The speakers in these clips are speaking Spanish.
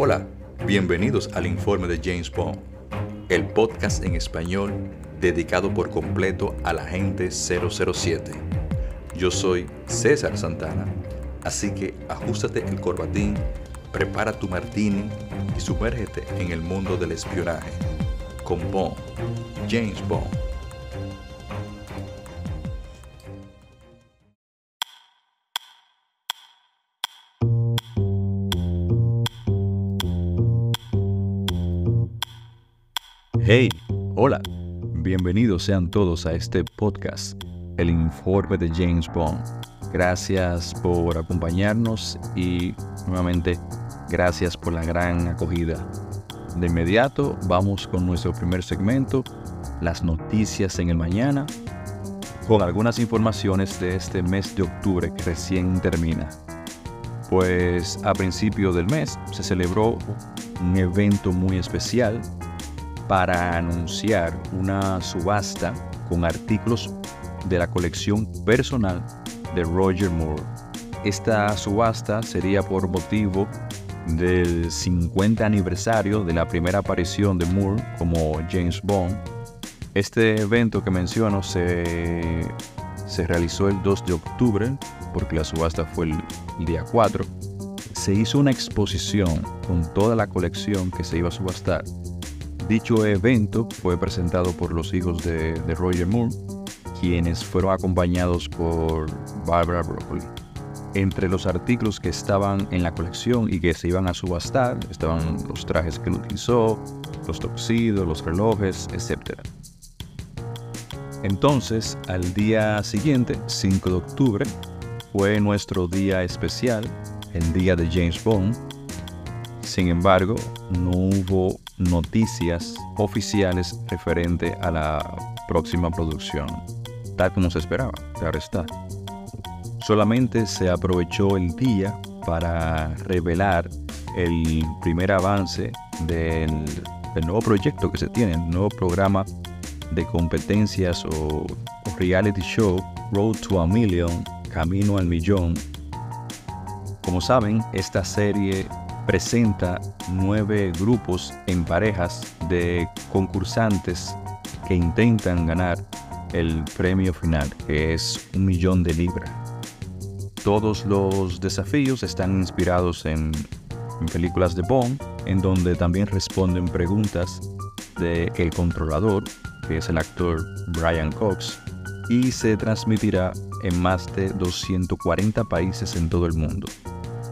Hola, bienvenidos al informe de James Bond, el podcast en español dedicado por completo a la gente 007. Yo soy César Santana, así que ajustate el corbatín, prepara tu martini y sumérgete en el mundo del espionaje con Bond, James Bond. Hey, hola, bienvenidos sean todos a este podcast, el informe de James Bond. Gracias por acompañarnos y nuevamente gracias por la gran acogida. De inmediato vamos con nuestro primer segmento, las noticias en el mañana, con algunas informaciones de este mes de octubre que recién termina. Pues a principio del mes se celebró un evento muy especial para anunciar una subasta con artículos de la colección personal de Roger Moore. Esta subasta sería por motivo del 50 aniversario de la primera aparición de Moore como James Bond. Este evento que menciono se, se realizó el 2 de octubre, porque la subasta fue el día 4. Se hizo una exposición con toda la colección que se iba a subastar Dicho evento fue presentado por los hijos de, Roger Moore, quienes fueron acompañados por Barbara Broccoli. Entre los artículos que estaban en la colección y que se iban a subastar estaban los trajes que él utilizó, los toxidos, los relojes, etc. Entonces, al día siguiente, 5 de octubre, fue nuestro día especial, el día de James Bond. Sin embargo, no hubo noticias oficiales referente a la próxima producción, tal como se esperaba, claro está. Solamente se aprovechó el día para revelar el primer avance del, nuevo proyecto que se tiene, el nuevo programa de competencias o, o reality show Road to a Million, Camino al Millón. Como saben, esta serie presenta nueve grupos en parejas de concursantes que intentan ganar el premio final, que es un millón de libras. Todos los desafíos están inspirados en, películas de Bond, en donde también responden preguntas de El Controlador, que es el actor Brian Cox, y se transmitirá en más de 240 países en todo el mundo.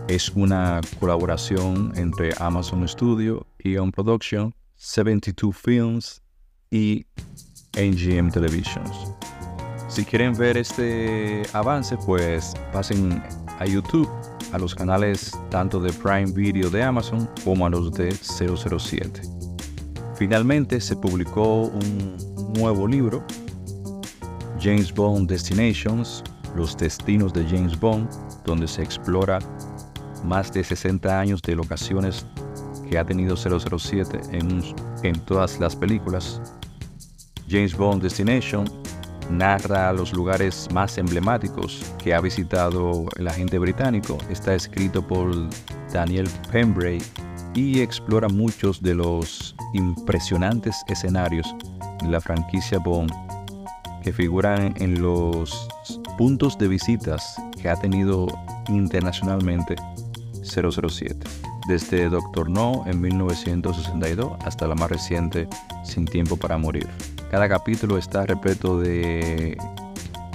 Es una colaboración entre Amazon Studio, Eon Production, 72 Films y NGM Televisions. Si quieren ver este avance, pues pasen a YouTube, a los canales tanto de Prime Video de Amazon como a los de 007. Finalmente se publicó un nuevo libro, James Bond Destinations, los destinos de James Bond, donde se explora más de 60 años de locaciones que ha tenido 007 en, en todas las películas. James Bond Destination narra los lugares más emblemáticos que ha visitado el agente británico. Está escrito por Daniel Pembrey y explora muchos de los impresionantes escenarios de la franquicia Bond que figuran en los puntos de visitas que ha tenido internacionalmente 007, desde Doctor No en 1962 hasta la más reciente Sin Tiempo para Morir. Cada capítulo está repleto de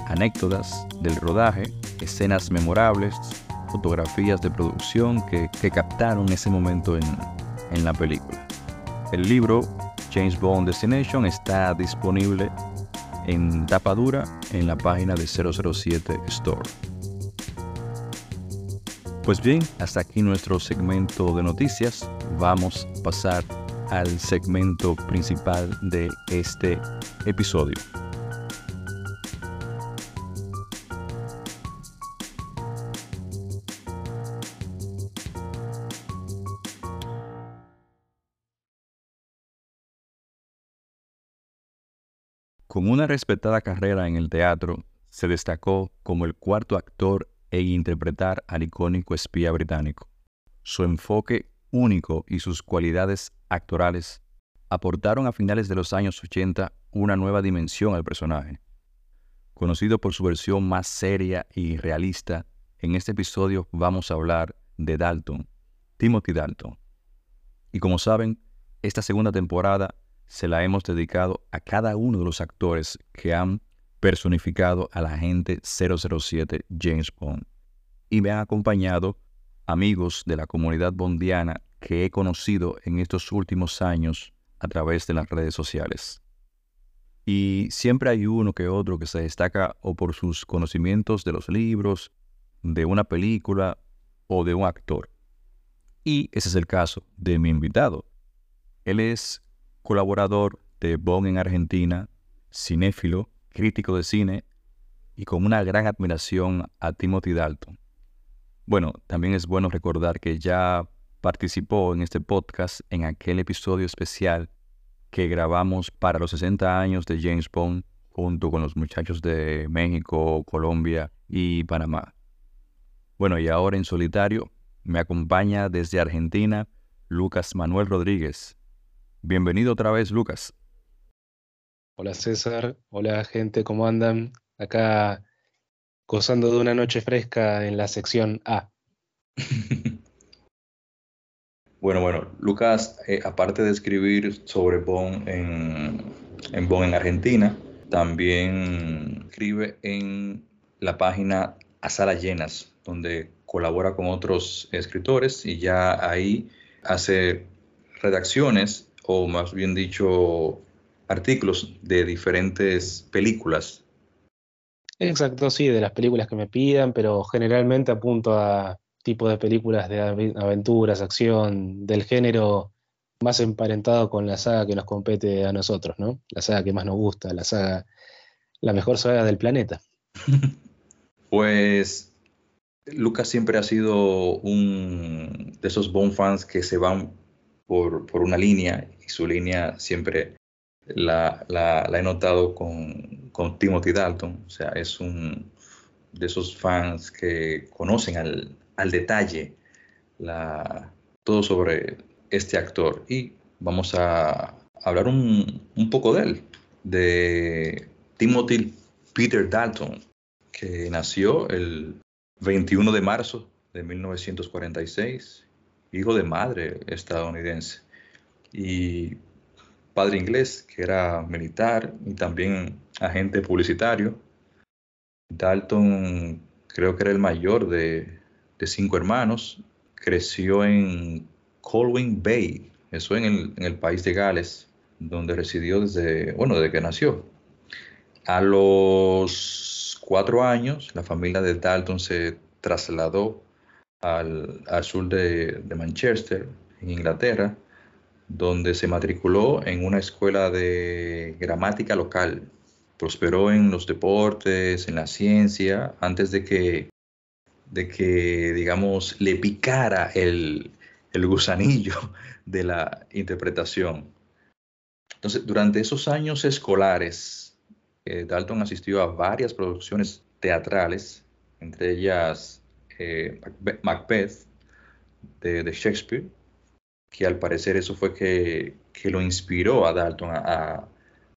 anécdotas del rodaje, escenas memorables, fotografías de producción que, captaron ese momento en, en la película. El libro James Bond Destination está disponible en tapa dura en la página de 007 Store. Pues bien, hasta aquí nuestro segmento de noticias. Vamos a pasar al segmento principal de este episodio. Con una respetada carrera en el teatro, se destacó como el cuarto actor e interpretar al icónico espía británico. Su enfoque único y sus cualidades actorales aportaron a finales de los años 80 una nueva dimensión al personaje. Conocido por su versión más seria y realista, en este episodio vamos a hablar de Dalton, Timothy Dalton. Y como saben, esta segunda temporada se la hemos dedicado a cada uno de los actores que han personificado al agente 007 James Bond. Y me han acompañado amigos de la comunidad bondiana que he conocido en estos últimos años a través de las redes sociales. Y siempre hay uno que otro que se destaca o por sus conocimientos de los libros, de una película o de un actor. Y ese es el caso de mi invitado. Él es colaborador de Bond en Argentina, cinéfilo, crítico de cine y con una gran admiración a Timothy Dalton. Bueno, también es bueno recordar que ya participó en este podcast en aquel episodio especial que grabamos para los 60 años de James Bond junto con los muchachos de México, Colombia y Panamá. Bueno, y ahora en solitario me acompaña desde Argentina Lucas Manuel Rodríguez. Bienvenido otra vez, Lucas. Hola César, hola gente, ¿cómo andan? Acá gozando de una noche fresca en la sección A. bueno, bueno, Lucas, eh, aparte de escribir sobre Bond en, en Bonn en Argentina, también escribe en la página A Salas Llenas, donde colabora con otros escritores y ya ahí hace redacciones, o más bien dicho, artículos de diferentes películas. Exacto, sí, de las películas que me pidan, pero generalmente apunto a tipo de películas de aventuras, acción, del género más emparentado con la saga que nos compete a nosotros, ¿no? La saga que más nos gusta, la saga, la mejor saga del planeta. pues Lucas siempre ha sido un de esos Bond fans que se van por, por una línea y su línea siempre la, he notado con, con, Timothy Dalton, o sea, es un de esos fans que conocen al, detalle todo sobre este actor. Y vamos a hablar un, un poco de él, de Timothy Peter Dalton, que nació el 21 de marzo de 1946, hijo de madre estadounidense. Y padre inglés, que era militar y también agente publicitario. Dalton creo que era el mayor de, cinco hermanos. Creció en Colwyn Bay, eso en el, en el país de Gales, donde residió desde, bueno, desde que nació. A los cuatro años, la familia de Dalton se trasladó al, sur de, de Manchester, en Inglaterra, donde se matriculó en una escuela de gramática local. Prosperó en los deportes, en la ciencia, antes de que, de que digamos, le picara el, gusanillo de la interpretación. Entonces, durante esos años escolares, eh, Dalton asistió a varias producciones teatrales, entre ellas eh, Macbeth de Shakespeare, que al parecer eso fue que, lo inspiró a Dalton a,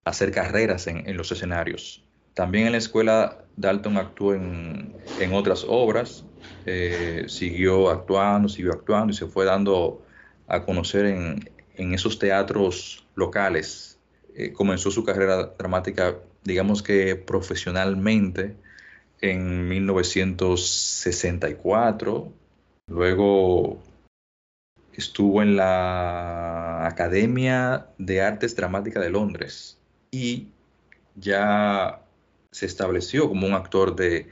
hacer carreras en, los escenarios. También en la escuela Dalton actuó en, otras obras, eh, siguió actuando, siguió actuando y se fue dando a conocer en, esos teatros locales. Eh, comenzó su carrera dramática, digamos que profesionalmente, en 1964. Luego estuvo en la Academia de Artes Dramáticas de Londres y ya se estableció como un actor de,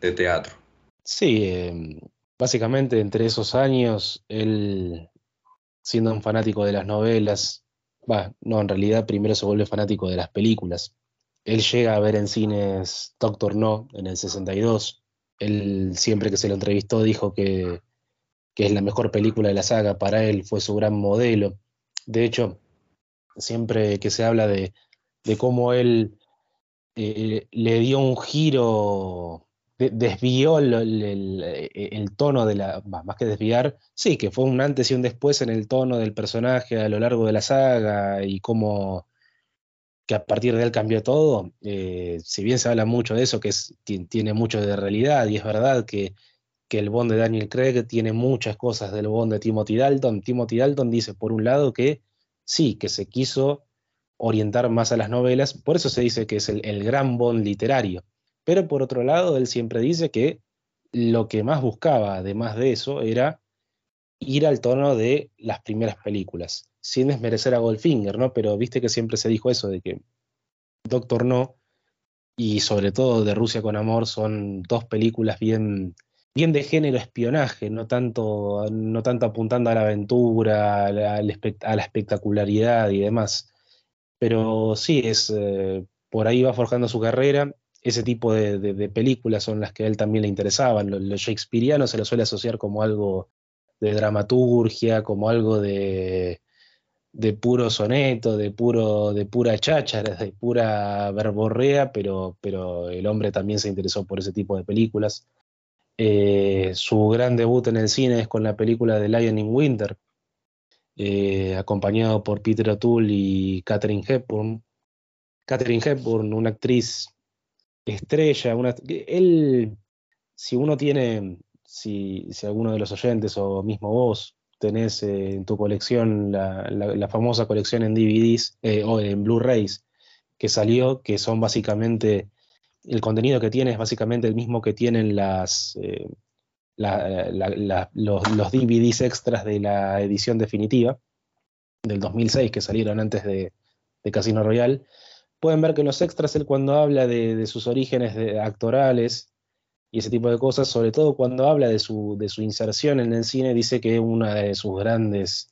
teatro. Sí, em, básicamente entre esos años, él siendo un fanático de las novelas, va, no, en realidad primero se vuelve fanático de las películas. Él llega a ver en cines Doctor No en el 62. Él siempre que se lo entrevistó dijo que que es la mejor película de la saga, para él fue su gran modelo. De hecho, siempre que se habla de, cómo él eh, le dio un giro desvió el, tono de la, más que desviar, sí, que fue un antes y un después en el tono del personaje a lo largo de la saga y cómo que a partir de él cambió todo, eh, si bien se habla mucho de eso, que tiene mucho de realidad y es verdad que, que, el Bond de Daniel Craig tiene muchas cosas del Bond de Timothy Dalton, Timothy Dalton dice por un lado que sí, que se quiso orientar más a las novelas, por eso se dice que es el gran Bond literario pero por otro lado, él siempre dice que lo que más buscaba, además de eso, era ir al tono de las primeras películas, sin desmerecer a Goldfinger, ¿no? Pero viste que siempre se dijo eso de que Doctor No y sobre todo de Rusia con Amor son dos películas bien, bien de género espionaje, no tanto, no tanto apuntando a la aventura, a la, espectacularidad y demás. Pero sí, es, eh, por ahí va forjando su carrera ese tipo de, películas son las que a él también le interesaban. Lo, shakespeariano se lo suele asociar como algo de dramaturgia, como algo de, puro soneto, de, puro, de pura cháchara, de pura verborrea, pero, pero el hombre también se interesó por ese tipo de películas. Eh, su gran debut en el cine es con la película de Lion in Winter, eh, acompañado por Peter O'Toole y Catherine Hepburn. Catherine Hepburn, una actriz estrella, él, si uno tiene, si, alguno de los oyentes o mismo vos tenés eh, en tu colección la, famosa colección en DVDs o en Blu-rays que salió, que son básicamente, el contenido que tiene es básicamente el mismo que tienen las, eh, los, los, DVDs extras de la edición definitiva del 2006 que salieron antes de, Casino Royale. Pueden ver que los extras, él cuando habla de, sus orígenes actorales y ese tipo de cosas, sobre todo cuando habla de su, de su inserción en el cine, dice que una de sus grandes,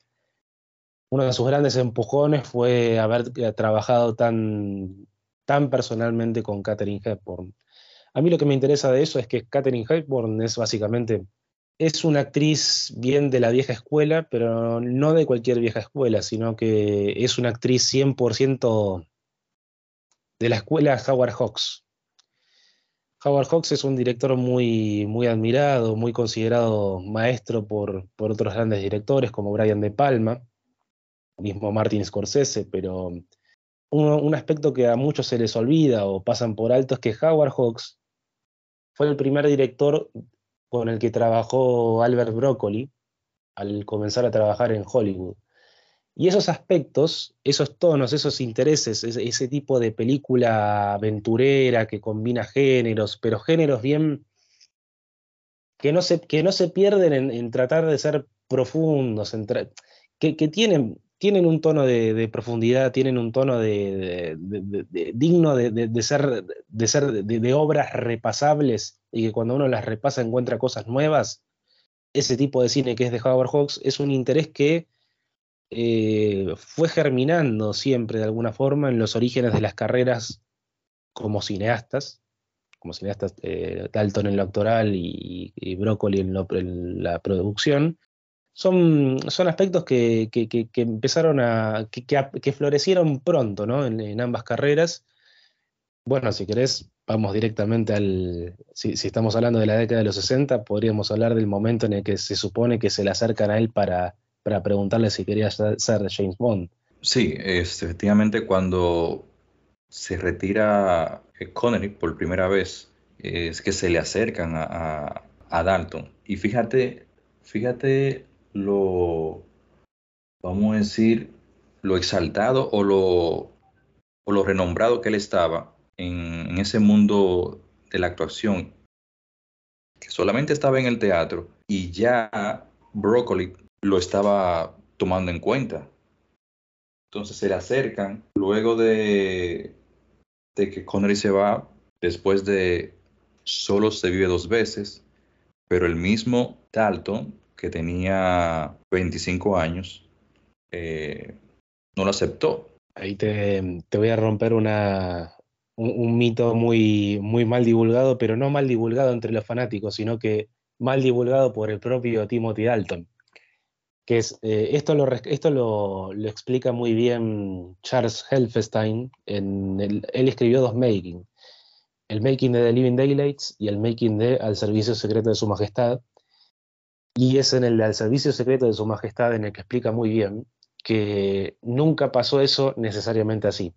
uno de sus grandes empujones fue haber trabajado tan, tan personalmente con Katherine Hepburn. A mí lo que me interesa de eso es que Katherine Hepburn es básicamente, es una actriz bien de la vieja escuela, pero no de cualquier vieja escuela, sino que es una actriz 100% de la escuela Howard Hawks. Howard Hawks es un director muy, muy admirado, muy considerado maestro por, otros grandes directores como Brian De Palma, mismo Martin Scorsese, pero un, aspecto que a muchos se les olvida o pasan por alto es que Howard Hawks fue el primer director con el que trabajó Albert Broccoli al comenzar a trabajar en Hollywood. Y esos aspectos, esos tonos, esos intereses, ese, tipo de película aventurera que combina géneros, pero géneros bien que no se, que no se pierden en, tratar de ser profundos, que, tienen, tienen un tono de, profundidad, tienen un tono digno de, ser, de, ser de, obras repasables y que cuando uno las repasa encuentra cosas nuevas. Ese tipo de cine que es de Howard Hawks es un interés que eh, fue germinando siempre de alguna forma en los orígenes de las carreras como cineastas, como cineastas eh, Dalton en lo actoral y, y Broccoli en, la producción, son, son aspectos que, empezaron a que, florecieron pronto ¿no? en, ambas carreras. Bueno, si querés, vamos directamente al. Si, si, estamos hablando de la década de los 60, podríamos hablar del momento en el que se supone que se le acercan a él para para preguntarle si quería ser James Bond. Sí, efectivamente cuando se retira Connery por primera vez, es que se le acercan a, Dalton. Y fíjate, fíjate lo, vamos a decir, lo exaltado o lo, o lo renombrado que él estaba en, ese mundo de la actuación, que solamente estaba en el teatro y ya Broccoli lo estaba tomando en cuenta. Entonces se le acercan luego de, de que Connery se va, después de solo se vive dos veces, pero el mismo Dalton, que tenía 25 años, eh, no lo aceptó. Ahí te, voy a romper una, un, mito muy, muy mal divulgado, pero no mal divulgado entre los fanáticos, sino que mal divulgado por el propio Timothy Dalton que es, eh, esto, lo, esto lo, explica muy bien Charles Helfestein, en él escribió dos Making, el making de The Living Daylights y el making de Al Servicio Secreto de Su Majestad. Y es en el Al Servicio Secreto de Su Majestad en el que explica muy bien que nunca pasó eso necesariamente así.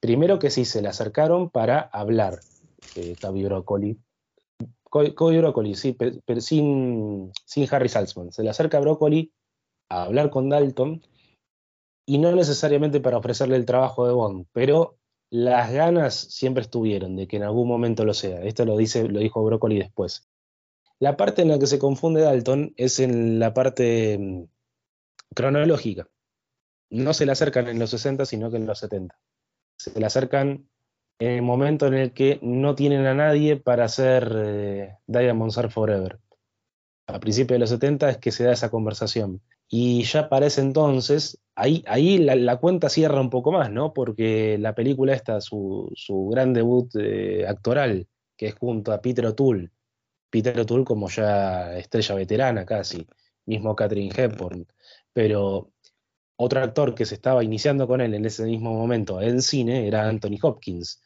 Primero que sí, se le acercaron para hablar, eh, Toby Broccoli. Broccoli, sí, pero, sin, sin Harry Salzman. Se le acerca a Broccoli a hablar con Dalton y no necesariamente para ofrecerle el trabajo de Bond, pero las ganas siempre estuvieron de que en algún momento lo sea. Esto lo, dice, lo dijo Broccoli después. La parte en la que se confunde Dalton es en la parte mm, cronológica. No se le acercan en los 60, sino que en los 70. Se le acercan en el momento en el que no tienen a nadie para hacer eh, Diamonds Are Forever. A principios de los 70 es que se da esa conversación. Y ya para ese entonces, ahí, ahí la, cuenta cierra un poco más, ¿no? Porque la película esta, su, su gran debut eh, actoral, que es junto a Peter O'Toole, Peter O'Toole como ya estrella veterana casi, mismo Catherine Hepburn, pero otro actor que se estaba iniciando con él en ese mismo momento en cine era Anthony Hopkins.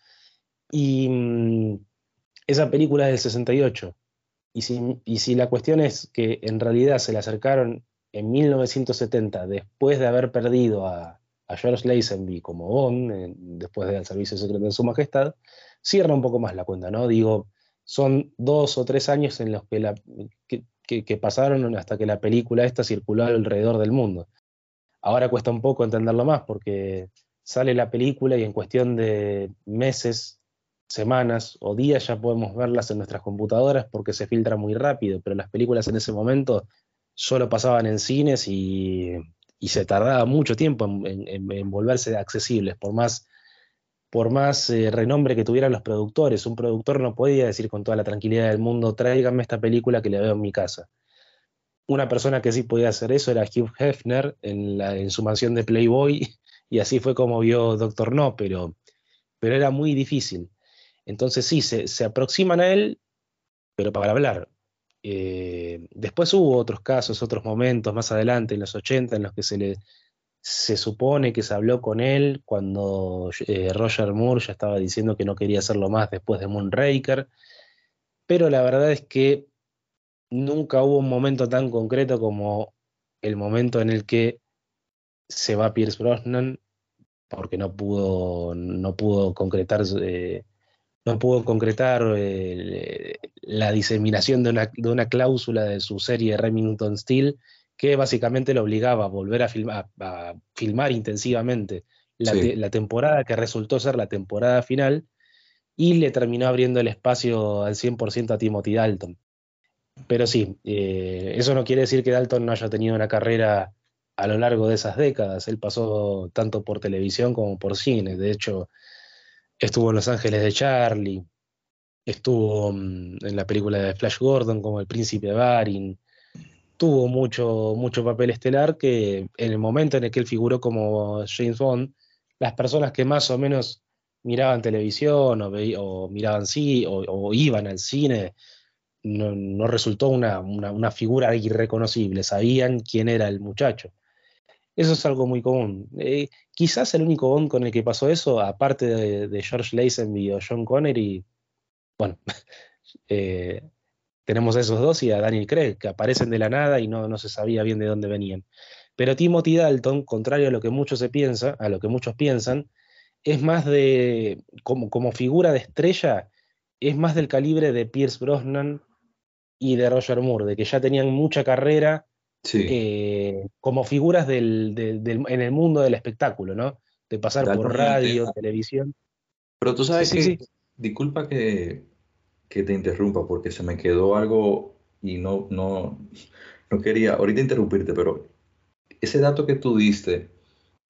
Y mm, esa película es del 68. Y si, y si la cuestión es que en realidad se le acercaron en 1970, después de haber perdido a, George Lazenby como Bond, después del servicio secreto de su majestad, cierra un poco más la cuenta, ¿no? Digo, son dos o tres años en los que, la, que, pasaron hasta que la película esta circuló alrededor del mundo. Ahora cuesta un poco entenderlo más porque sale la película y en cuestión de meses, semanas o días ya podemos verlas en nuestras computadoras porque se filtra muy rápido, pero las películas en ese momento solo pasaban en cines y, se tardaba mucho tiempo en, volverse accesibles, por más, por más eh, renombre que tuvieran los productores. Un productor no podía decir con toda la tranquilidad del mundo, tráigame esta película que le veo en mi casa. Una persona que sí podía hacer eso era Hugh Hefner en, en su mansión de Playboy, y así fue como vio Doctor No, pero, pero era muy difícil. Entonces sí, se, se aproximan a él, pero para hablar. Eh, después hubo otros casos, otros momentos más adelante, en los 80, en los que se le se supone que se habló con él cuando eh, Roger Moore ya estaba diciendo que no quería hacerlo más después de Moonraker, pero la verdad es que nunca hubo un momento tan concreto como el momento en el que se va Pierce Brosnan porque no pudo, no pudo concretar eh, no pudo concretar eh, la diseminación de una, cláusula de su serie Remington Steel, que básicamente lo obligaba a volver a filmar, a filmar intensivamente la, temporada que resultó ser la temporada final y le terminó abriendo el espacio al 100% a Timothy Dalton. Pero sí, eh, eso no quiere decir que Dalton no haya tenido una carrera a lo largo de esas décadas. Él pasó tanto por televisión como por cine. De hecho, Estuvo en Los Ángeles de Charlie, estuvo mm, en la película de Flash Gordon como el príncipe Barin, tuvo mucho, mucho papel estelar que en el momento en el que él figuró como James Bond, las personas que más o menos miraban televisión o, miraban sí o, iban al cine, no, resultó una, figura irreconocible, sabían quién era el muchacho. Eso es algo muy común. Eh, quizás el único Bond con el que pasó eso, aparte de, George Lazenby o John Connery, bueno, eh, tenemos a esos dos y a Daniel Craig, que aparecen de la nada y no, no se sabía bien de dónde venían. Pero Timothy Dalton, contrario a lo que muchos se piensa, a lo que muchos piensan, es más de, como, como figura de estrella, es más del calibre de Pierce Brosnan y de Roger Moore, de que ya tenían mucha carrera eh, como figuras del, en el mundo del espectáculo, ¿no? De pasar por radio, televisión. Pero tú sabes que, disculpa que, que, te interrumpa porque se me quedó algo y no, no, no quería ahorita interrumpirte, pero ese dato que tú diste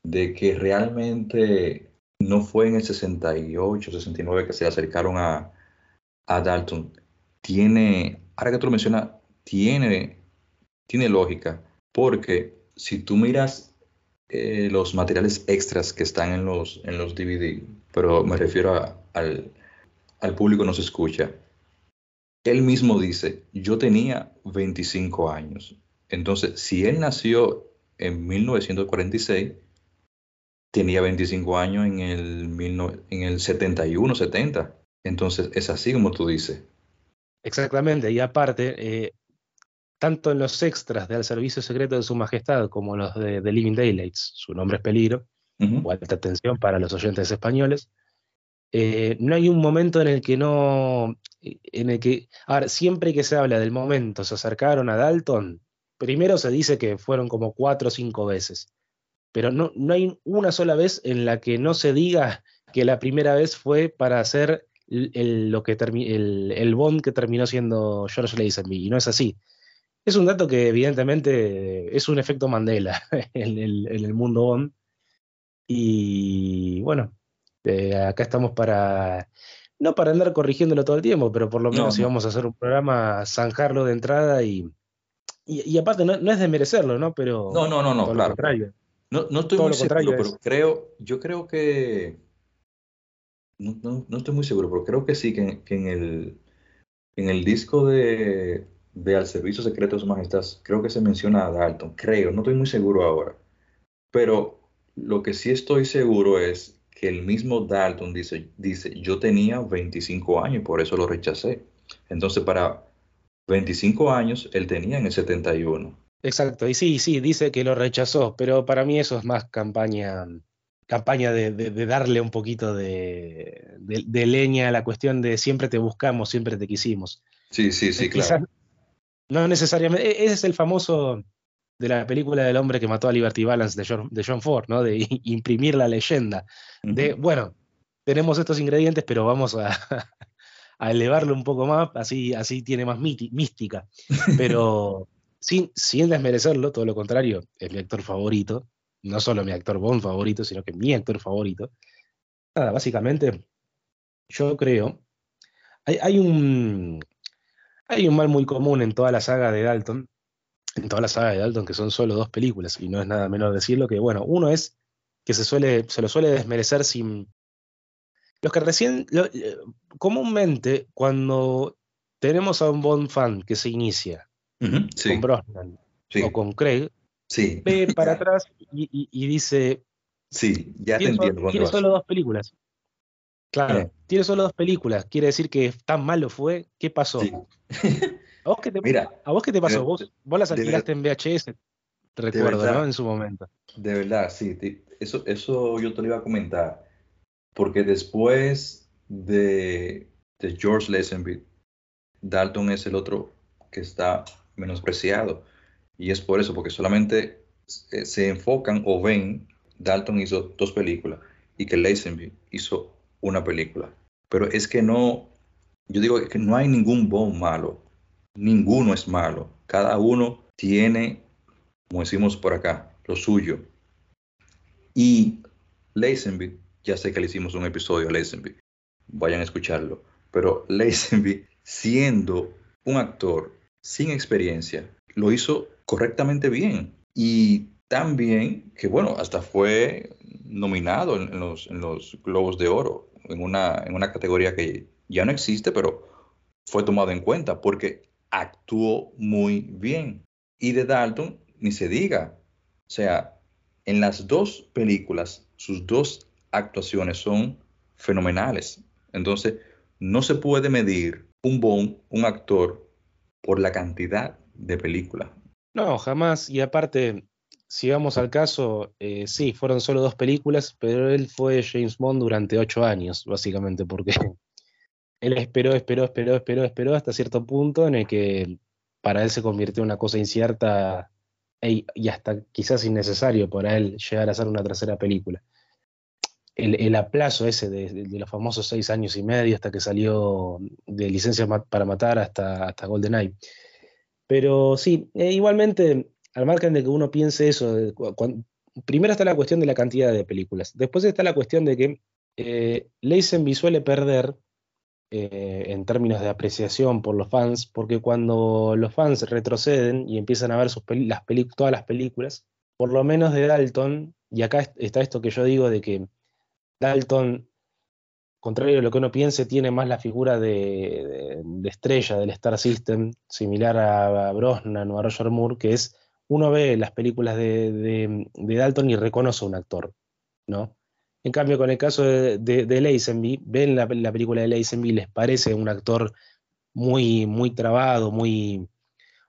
de que realmente no fue en el 68, 69 que se acercaron a, a Dalton, tiene, ahora que tú lo mencionas, tiene tiene lógica, porque si tú miras eh, los materiales extras que están en los, en los DVD, pero me refiero al, al público no se escucha, él mismo dice, yo tenía 25 años. Entonces, si él nació en 1946, tenía 25 años en el, en el 71, 70. Entonces, es así como tú dices. Exactamente, y aparte, eh, tanto en los extras del Servicio Secreto de Su Majestad como los de, The Living Daylights, su nombre es peligro, o alta atención para los oyentes españoles, eh, no hay un momento en el que no, en el que, ahora, siempre que se habla del momento, se acercaron a Dalton, primero se dice que fueron como cuatro o cinco veces, pero no, no hay una sola vez en la que no se diga que la primera vez fue para hacer el, lo que el, el, Bond que terminó siendo George Lazenby, y no es así. Es un dato que evidentemente es un efecto Mandela en el, en el mundo Bond. Y bueno, eh, acá estamos para, no para andar corrigiéndolo todo el tiempo, pero por lo menos si vamos a hacer un programa, zanjarlo de entrada y, y, aparte no, no, es de merecerlo, ¿no? Pero no, no, no, no, claro. No, no estoy muy seguro, pero creo, yo creo que no, no, estoy muy seguro, pero creo que sí, que, que en, el, en el disco de, de Al Servicio Secreto de Su Majestad, creo que se menciona a Dalton, creo, no estoy muy seguro ahora. Pero lo que sí estoy seguro es que el mismo Dalton dice, dice, yo tenía 25 años y por eso lo rechacé. Entonces, para 25 años, él tenía en el 71. Exacto, y sí, sí, dice que lo rechazó, pero para mí eso es más campaña, campaña de, darle un poquito de, leña a la cuestión de siempre te buscamos, siempre te quisimos. Sí, sí, sí, claro. No necesariamente, e-, ese es el famoso de la película del hombre que mató a Liberty Balance de John, de John Ford, ¿no? De imprimir la leyenda. De, bueno, tenemos estos ingredientes, pero vamos a, a, elevarlo un poco más, así, así tiene más mística. Pero sin, sin desmerecerlo, todo lo contrario, es mi actor favorito. No solo mi actor Bond favorito, sino que mi actor favorito. Nada, básicamente, yo creo. Hay, hay un. Hay un mal muy común en toda la saga de Dalton, en toda la saga de Dalton, que son solo dos películas, y no es nada menor decirlo, que bueno, uno es que se, suele, se lo suele desmerecer sin... Los que recién, eh, comúnmente, cuando tenemos a un Bond fan que se inicia con Brosnan o con Craig, ve para atrás y, dice... Sí, ya te entiendo. tiene solo dos películas. Claro, tiene solo dos películas. Quiere decir que tan malo fue. ¿Qué pasó? ¿A vos qué te, Mira, ¿a vos qué te pasó? vos, vos las alquilaste en VHS, recuerdo, ¿no? En su momento. De verdad, sí. Eso, eso yo te lo iba a comentar. Porque después de, de George Lazenby, Dalton es el otro que está menospreciado. Y es por eso, porque solamente se enfocan o ven, Dalton hizo dos películas y que Lazenby hizo una película. Pero es que no, yo digo que no hay ningún Bond malo ninguno es malo. Cada uno tiene, como decimos por acá, lo suyo. Y Lazenby, ya sé que le hicimos un episodio a Lazenby, vayan a escucharlo, pero Lazenby, siendo un actor sin experiencia, lo hizo correctamente bien. Y tan bien que, bueno, hasta fue nominado en, los, en los, Globos de Oro, en una, en una categoría que ya no existe, pero fue tomado en cuenta, porque actuó muy bien. Y de Dalton, ni se diga. O sea, en las dos películas, sus dos actuaciones son fenomenales. Entonces, no se puede medir un Bond, un actor, por la cantidad de películas. No, jamás. Y aparte, si vamos al caso, eh, sí, fueron solo dos películas, pero él fue James Bond durante ocho años, básicamente, porque él esperó, esperó, esperó, esperó, esperó hasta cierto punto en el que para él se convirtió en una cosa incierta y hasta quizás innecesario para él llegar a hacer una tercera película. El, aplazo ese de, los famosos seis años y medio hasta que salió de licencia para matar hasta, hasta GoldenEye. Pero sí, e igualmente, al margen de que uno piense eso, primero está la cuestión de la cantidad de películas, después está la cuestión de que eh, Lazenby suele perder eh, en términos de apreciación por los fans, porque cuando los fans retroceden y empiezan a ver sus las todas las películas, por lo menos de Dalton, y acá está esto que yo digo de que Dalton, contrario a lo que uno piense, tiene más la figura de, estrella del Star System, similar a, Brosnan o a Roger Moore, que es uno ve las películas de, de Dalton y reconoce a un actor, ¿no? En cambio, con el caso de, de, ven la, película de Lazenby, les parece un actor muy, muy trabado, muy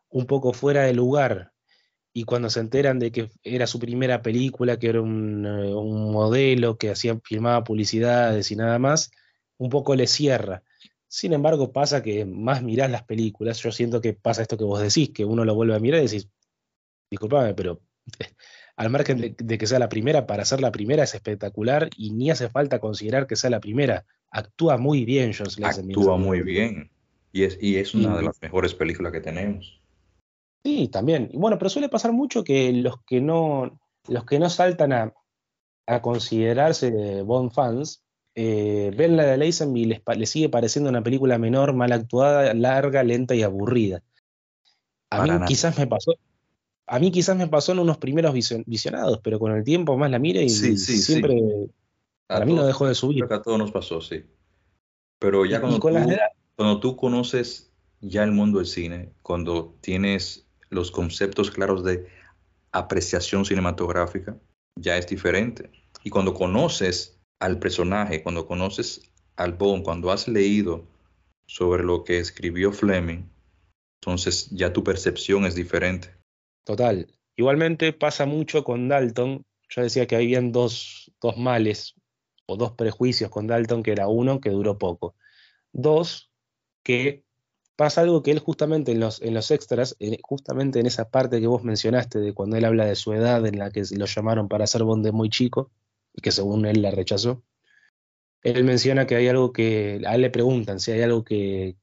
un poco fuera de lugar. Y cuando se enteran de que era su primera película, que era un, eh, modelo que hacía, filmaba publicidades y nada más, un poco le cierra. Sin embargo, pasa que más mirás las películas, yo siento que pasa esto que vos decís, que uno lo vuelve a mirar y decís, disculpame, pero al margen de, que sea la primera, para ser la primera es espectacular y ni hace falta considerar que sea la primera. Actúa muy bien John Actúa muy bien. Y es, y es una de las mejores películas que tenemos. Sí, también. Y bueno, pero suele pasar mucho que los que no, los que no saltan a, a considerarse Bond fans, eh, ven la de Lazenby y les, les, sigue pareciendo una película menor, mal actuada, larga, lenta y aburrida. A mí quizás me pasó, a mí quizás me pasó en unos primeros visionados, pero con el tiempo más la mire y siempre para mí no dejó de subir. Creo que a todos nos pasó, sí. Pero ya cuando, tú, cuando tú conoces ya el mundo del cine, cuando tienes los conceptos claros de apreciación cinematográfica, ya es diferente. Y cuando conoces al personaje, cuando conoces al Bond, cuando has leído sobre lo que escribió Fleming, entonces ya tu percepción es diferente. Total. Igualmente pasa mucho con Dalton. Yo decía que habían dos, dos males o dos prejuicios con Dalton, que era uno, que duró poco. Dos, que pasa algo que él justamente en los, en los extras, justamente en esa parte que vos mencionaste de cuando él habla de su edad en la que lo llamaron para hacer Bond muy chico, y que según él la rechazó, él menciona que hay algo que, a él le preguntan si hay algo que,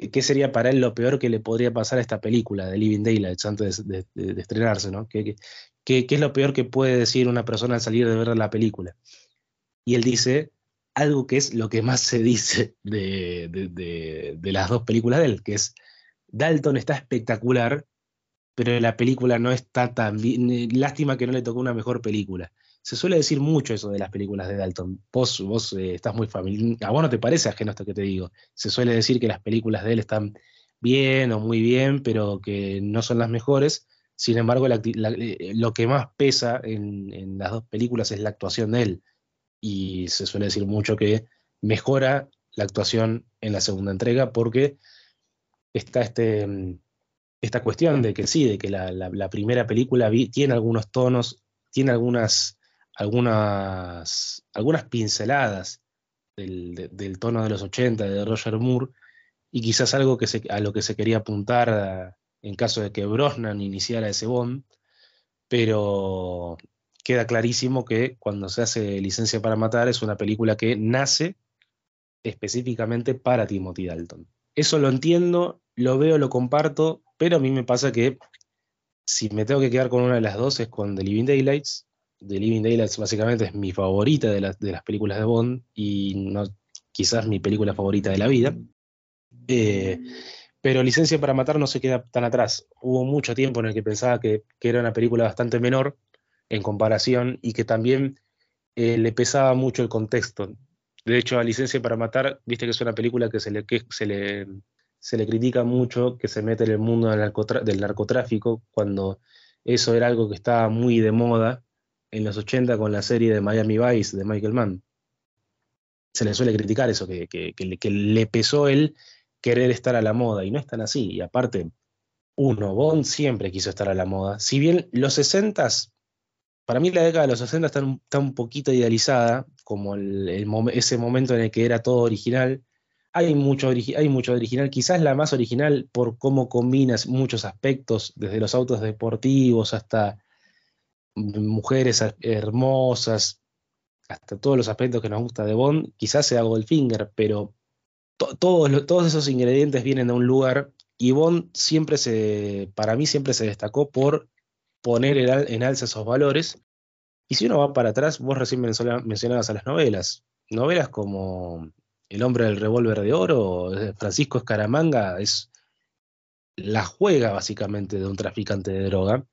¿Qué, sería para él lo peor que le podría pasar a esta película de Living Daylights antes de, estrenarse? ¿no? ¿Qué, es lo peor que puede decir una persona al salir de ver la película? Y él dice algo que es lo que más se dice de, las dos películas de él, que es Dalton está espectacular, pero la película no está tan bien. Lástima que no le tocó una mejor película se suele decir mucho eso de las películas de Dalton. Vos, vos eh, estás muy familiar. A vos no te parece ajeno esto que te digo. Se suele decir que las películas de él están bien o muy bien, pero que no son las mejores. Sin embargo, eh, lo que más pesa en, las dos películas es la actuación de él. Y se suele decir mucho que mejora la actuación en la segunda entrega porque está este, esta cuestión de que sí, de que la, primera película tiene algunos tonos, tiene algunas algunas, algunas pinceladas del, tono de los 80 de Roger Moore y quizás algo que a lo que se quería apuntar en caso de que Brosnan iniciara ese Bond, pero queda clarísimo que cuando se hace Licencia para Matar es una película que nace específicamente para Timothy Dalton. Eso lo entiendo, lo veo, lo comparto, pero a mí me pasa que si me tengo que quedar con una de las dos es con The Living Daylights, The Living Daylights básicamente es mi favorita de, las películas de Bond y quizás mi película favorita de la vida. Eh, pero Licencia para Matar no se queda tan atrás. Hubo mucho tiempo en el que pensaba que, era una película bastante menor en comparación y que también eh, le pesaba mucho el contexto. De hecho, a Licencia para Matar, viste que es una película que se le, se le, se le critica mucho, que se mete en el mundo del narcotráfico, cuando eso era algo que estaba muy de moda en los 80 con la serie de Miami Vice de Michael Mann. Se le suele criticar eso, que, le pesó él querer estar a la moda, y no es tan así. Y aparte, uno, Bond siempre quiso estar a la moda. Si bien los 60 para mí la década de los 60 está un, está un poquito idealizada, como ese momento en el que era todo original. Hay mucho, hay mucho original, quizás la más original por cómo combinas muchos aspectos, desde los autos deportivos hasta mujeres hermosas, hasta todos los aspectos que nos gusta de Bond, quizás sea Goldfinger, pero todos, todos esos ingredientes vienen de un lugar y Bond siempre se, para mí siempre se destacó por poner en, alza esos valores. Y si uno va para atrás, vos recién mencionabas a las novelas. Novelas como El hombre del revólver de oro, Francisco Escaramanga, es la juega básicamente de un traficante de droga.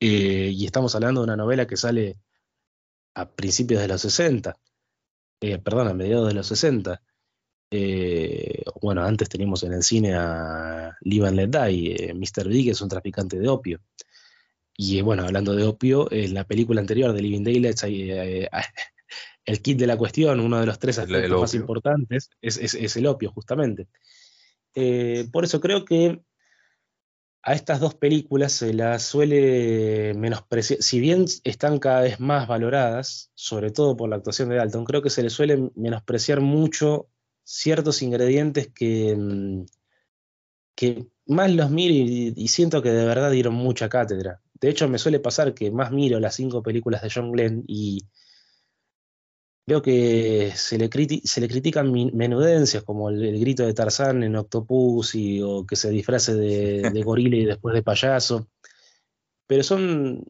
Eh, y estamos hablando de una novela que sale a principios de los 60, eh, perdón, a mediados de los 60. Eh, bueno, antes teníamos en el cine a Live and Let Die, Mr. Big es un traficante de opio. Y bueno, hablando de opio, en la película anterior de Living Daylights, eh, el kit de la cuestión, uno de los tres aspectos más importantes, es, el opio, justamente. Eh, por eso creo que a estas dos películas se las suele menospreciar, si bien están cada vez más valoradas, sobre todo por la actuación de Dalton, creo que se les suele menospreciar mucho ciertos ingredientes que, mm, que más los miro y, siento que de verdad dieron mucha cátedra. De hecho, me suele pasar que más miro las cinco películas de John Glenn y veo que se le, se le critican menudencias como el, grito de Tarzán en Octopus y, o que se disfrace de, de gorila y después de payaso. Pero son.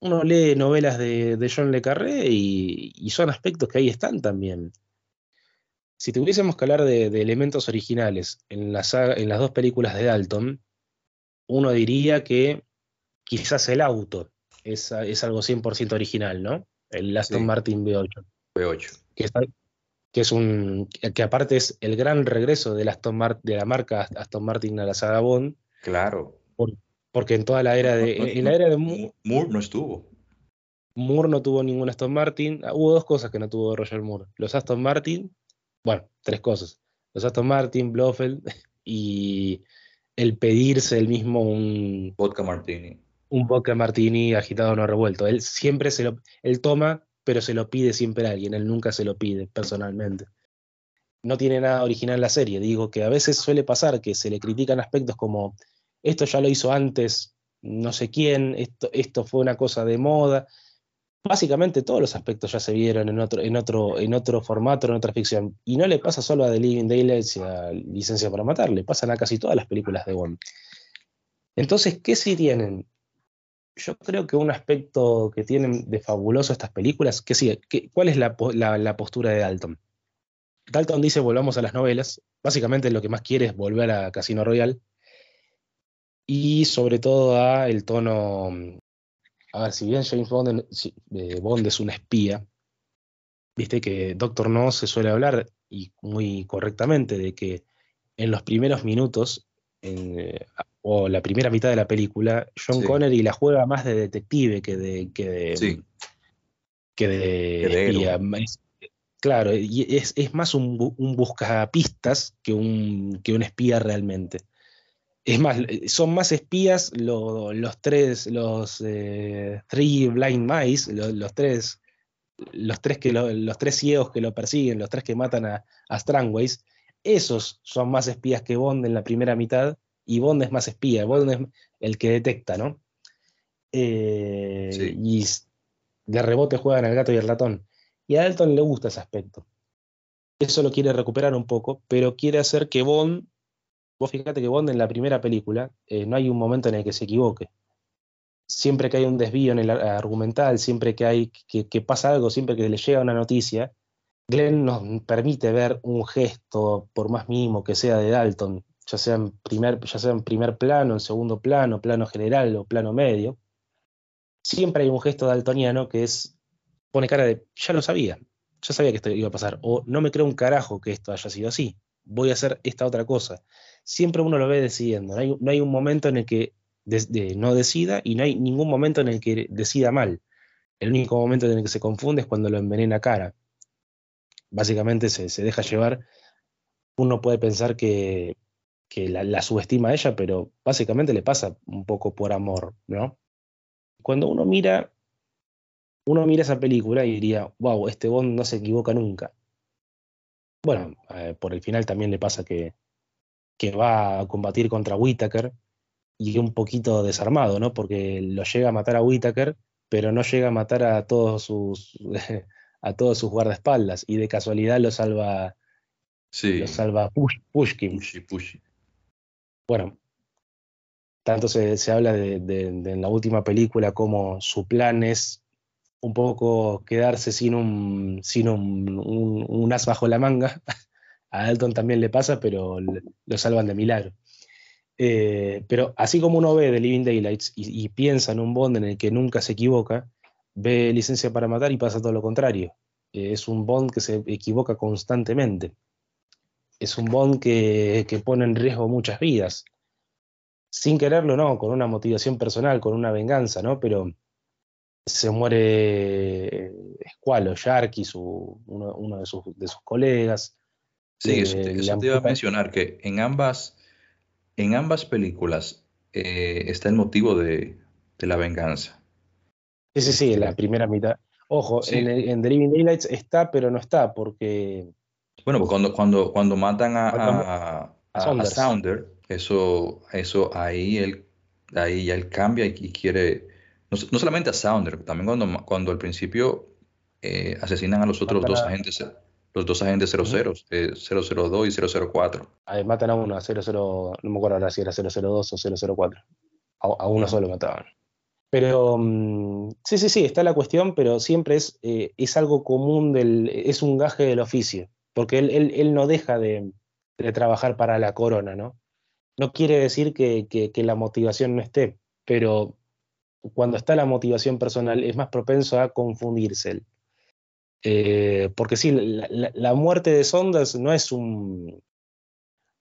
Uno lee novelas de, John Le Carré y, son aspectos que ahí están también. Si tuviésemos que hablar de, elementos originales en, en las dos películas de Dalton, uno diría que quizás el auto es, algo 100% original, ¿no? El Aston Martin V8. V8. Que, es un, que aparte es el gran regreso de la, Aston de la marca Aston Martin a la saga Bond. Claro. porque en toda la era de... en la era de Moore, Moore no estuvo. Moore no tuvo ningún Aston Martin. Ah, hubo dos cosas que no tuvo Roger Moore. Los Aston Martin, bueno, tres cosas. Los Aston Martin, Blofeld y el pedirse el mismo un... Vodka Martini un vodka martini agitado no revuelto. Él siempre se lo, él toma, pero se lo pide siempre a alguien, él nunca se lo pide personalmente. No tiene nada original la serie, digo que a veces suele pasar que se le critican aspectos como esto ya lo hizo antes no sé quién, esto, esto fue una cosa de moda. Básicamente todos los aspectos ya se vieron en otro, en otro, en otro formato, en otra ficción. Y no le pasa solo a The Living Daylights y a Licencia para Matar, le pasan a casi todas las películas de Bond. Entonces, ¿qué sí tienen? Yo creo que un aspecto que tienen de fabuloso estas películas, que sí, ¿cuál es la, postura de Dalton? Dalton dice volvamos a las novelas, básicamente lo que más quiere es volver a Casino Royale y sobre todo a el tono, a ver, si bien James Bond, eh, Bond es un espía, viste que Doctor No se suele hablar y muy correctamente de que en los primeros minutos eh, o la primera mitad de la película, John Connery la juega más de detective que de, que de, que de, claro, y es, más un, un buscapistas que un, que un espía realmente. Es más, son más espías los tres, los eh, Three Blind Mice, los, tres, los tres que los tres ciegos que lo persiguen, los tres que matan a, a Strangways, esos son más espías que Bond en la primera mitad y Bond es más espía, Bond es el que detecta, ¿no? Eh, y de rebote juegan al gato y el ratón. Y a Dalton le gusta ese aspecto. Eso lo quiere recuperar un poco, pero quiere hacer que Bond, vos fíjate que Bond en la primera película eh, no hay un momento en el que se equivoque. Siempre que hay un desvío en el argumental, siempre que hay que, que pasa algo, siempre que le llega una noticia, Glenn nos permite ver un gesto, por más mínimo que sea de Dalton, ya sea en primer, ya sea en primer plano, en segundo plano, plano general o plano medio, siempre hay un gesto daltoniano que es, pone cara de, ya lo sabía, ya sabía que esto iba a pasar, o no me creo un carajo que esto haya sido así, voy a hacer esta otra cosa. Siempre uno lo ve decidiendo, no hay, no hay un momento en el que no decida y no hay ningún momento en el que decida mal. El único momento en el que se confunde es cuando lo envenena cara. Básicamente se, se deja llevar. Uno puede pensar que que la, subestima a ella, pero básicamente le pasa un poco por amor, ¿no? Cuando uno mira, uno mira esa película y diría, wow, este Bond no se equivoca nunca. Bueno, eh, por el final también le pasa que, que va a combatir contra Whittaker y un poquito desarmado, ¿no? Porque lo llega a matar a Whittaker, pero no llega a matar a todos sus a todos sus guardaespaldas y de casualidad lo salva sí. lo salva Pushkin. Bueno, tanto se, habla de, la última película como su plan es un poco quedarse sin un, sin un, as bajo la manga. A Dalton también le pasa, pero lo salvan de milagro. Eh, pero así como uno ve The Living Daylights y, piensa en un Bond en el que nunca se equivoca, ve Licencia para Matar y pasa todo lo contrario. Eh, es un Bond que se equivoca constantemente es un Bond que, pone en riesgo muchas vidas. sin quererlo, no, con una motivación personal, con una venganza, ¿no? Pero se muere Squalo, Sharky, su, uno, de, sus, colegas. Sí, eso, te, iba a mencionar, que en ambas, en ambas películas eh, está el motivo de, la venganza. Sí, sí, sí, en la primera mitad. Ojo, en, en The Living Daylights está, pero no está, porque... Bueno, pues cuando, cuando, cuando matan a, a, Sounder, eso, eso ahí, él, ahí ya él cambia y, quiere, no, solamente a Sounder, también cuando, cuando al principio eh, asesinan a los otros dos agentes, los dos agentes 00, 002 y 004. Ahí matan a uno, a 00, no me acuerdo ahora si era 002 o 004. A, uno solo mataban. Pero mm, sí, sí, sí, está la cuestión, pero siempre es, eh, es algo común, del, es un gaje del oficio, porque él, él, él no deja de, de trabajar para la corona, ¿no? No quiere decir que, la motivación no esté, pero cuando está la motivación personal es más propenso a confundirse. Eh, porque sí, la, muerte de Saunders no es un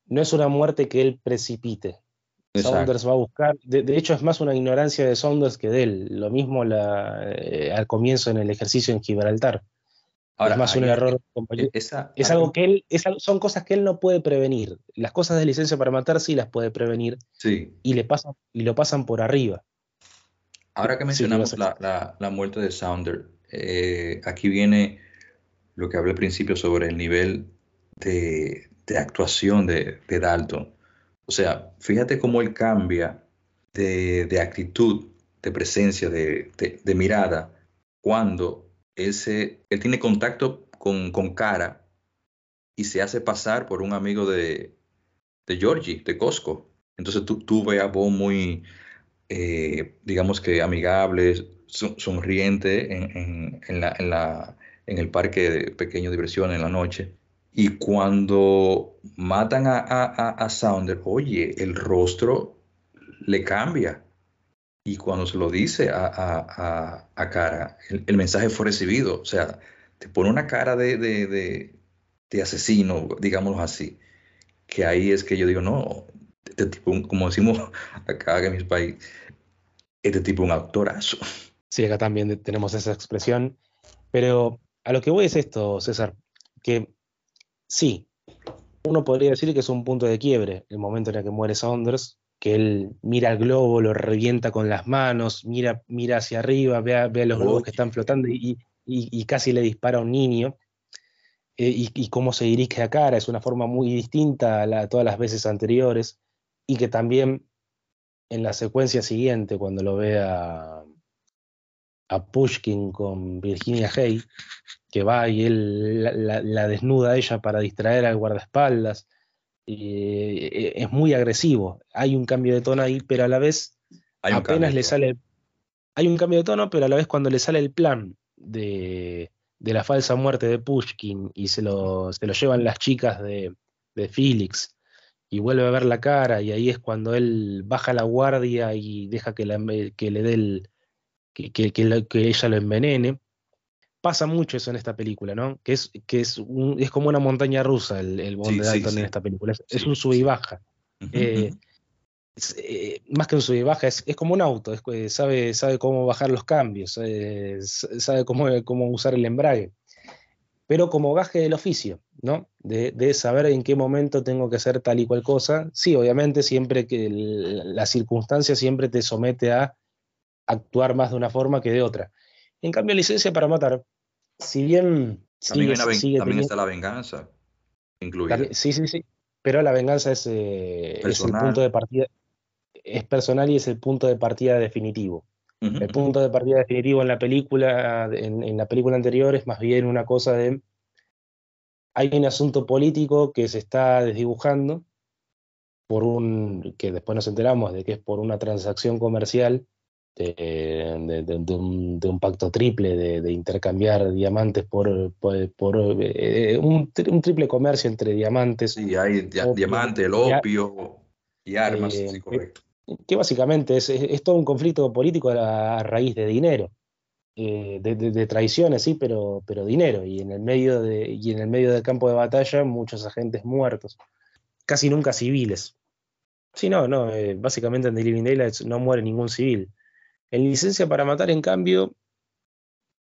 no es una muerte que él precipite. Saunders va a buscar, de, hecho es más una ignorancia de Saunders que de él. Lo mismo eh, al comienzo en el ejercicio en Gibraltar es más un error. E, es algo que él, son cosas que él no puede prevenir. Las cosas de licencia para matar sí las puede prevenir. Sí. Y le pasan, y lo pasan por arriba. Ahora que mencionamos la, muerte de Sounder, eh, aquí viene lo que hablé al principio sobre el nivel de, actuación de, Dalton. O sea, fíjate cómo él cambia de, actitud, de presencia, de, mirada, cuando él, tiene contacto con, Cara y se hace pasar por un amigo de, de Georgie, de Costco. Entonces tú, tú ves a Bo muy, eh, digamos que amigable, sonriente en, en, el parque de pequeño diversión en la noche. Y cuando matan a Sounder, oye, el rostro le cambia. Y cuando se lo dice a, cara, el, mensaje fue recibido. O sea, te pone una cara de, de, asesino, digámoslo así. Que ahí es que yo digo, no, este tipo, como decimos acá en mi país, este tipo un actorazo. Sí, acá también tenemos esa expresión. Pero a lo que voy es esto, César, que sí, uno podría decir que es un punto de quiebre el momento en el que muere Saunders, que él mira el globo, lo revienta con las manos, mira, mira hacia arriba, ve a, los globos que están flotando y, casi le dispara a un niño. Eh, y, cómo se dirige a cara es una forma muy distinta a, todas las veces anteriores. Y que también en la secuencia siguiente, cuando lo ve a, a Pushkin con Virginia Hay, que va y él la, la desnuda a ella para distraer al guardaespaldas eh, es muy agresivo. Hay un cambio de tono ahí, pero a la vez apenas le sale. Hay un cambio de tono, pero a la vez cuando le sale el plan de, la falsa muerte de Pushkin y se lo, se lo llevan las chicas de, de Felix y vuelve a ver la cara y ahí es cuando él baja la guardia y deja que, que le dé el, que, que, que, ella lo envenene pasa mucho eso en esta película, ¿no? Que es, que es, es como una montaña rusa el, el Bond de Dalton en esta película. Es, un sub y baja. Eh, eh, más que un sub y baja, es, como un auto, sabe, sabe cómo bajar los cambios, sabe cómo, cómo usar el embrague. Pero como gaje del oficio, ¿no? De, saber en qué momento tengo que hacer tal y cual cosa. Sí, obviamente, siempre que la circunstancia siempre te somete a actuar más de una forma que de otra. En cambio, licencia para matar si bien... También, está la venganza incluida. sí, sí, sí. Pero la venganza es, eh, es, el punto de partida, es personal y es el punto de partida definitivo. El punto de partida definitivo en la película, en, la película anterior, es más bien una cosa de hay un asunto político que se está desdibujando por un que después nos enteramos de que es por una transacción comercial de, un, pacto triple, de, intercambiar diamantes por, por, eh, un, triple comercio entre diamantes. Sí, hay diamantes, el opio y armas, eh, correcto. Que, básicamente es, todo un conflicto político a, raíz de dinero. Eh, de, traiciones, sí, pero, pero dinero. Y en, el medio de, y en el medio del campo de batalla, muchos agentes muertos. Casi nunca civiles. Sí, no, no, eh, básicamente en The Living Daylights no muere ningún civil. En licencia para matar, en cambio,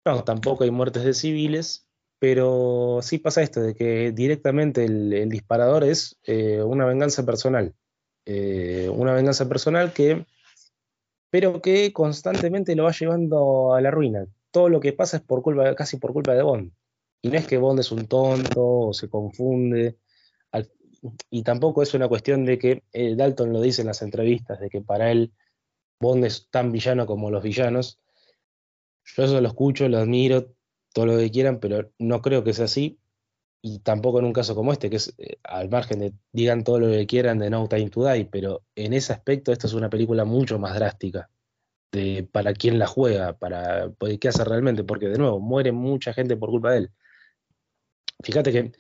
no, tampoco hay muertes de civiles, pero sí pasa esto, de que directamente el, disparador es eh, una venganza personal. Eh, una venganza personal que, pero que constantemente lo va llevando a la ruina. Todo lo que pasa es por culpa, casi por culpa de Bond. Y no es que Bond es un tonto o se confunde. y tampoco es una cuestión de que eh, Dalton lo dice en las entrevistas, de que para él Bond es tan villano como los villanos. Yo eso lo escucho, lo admiro, todo lo que quieran, pero no creo que sea así y tampoco en un caso como este, que es eh, al margen de digan todo lo que quieran de No Time to Die, pero en ese aspecto esta es una película mucho más drástica de, para quien la juega, para qué hace realmente, porque de nuevo, muere mucha gente por culpa de él. Fíjate que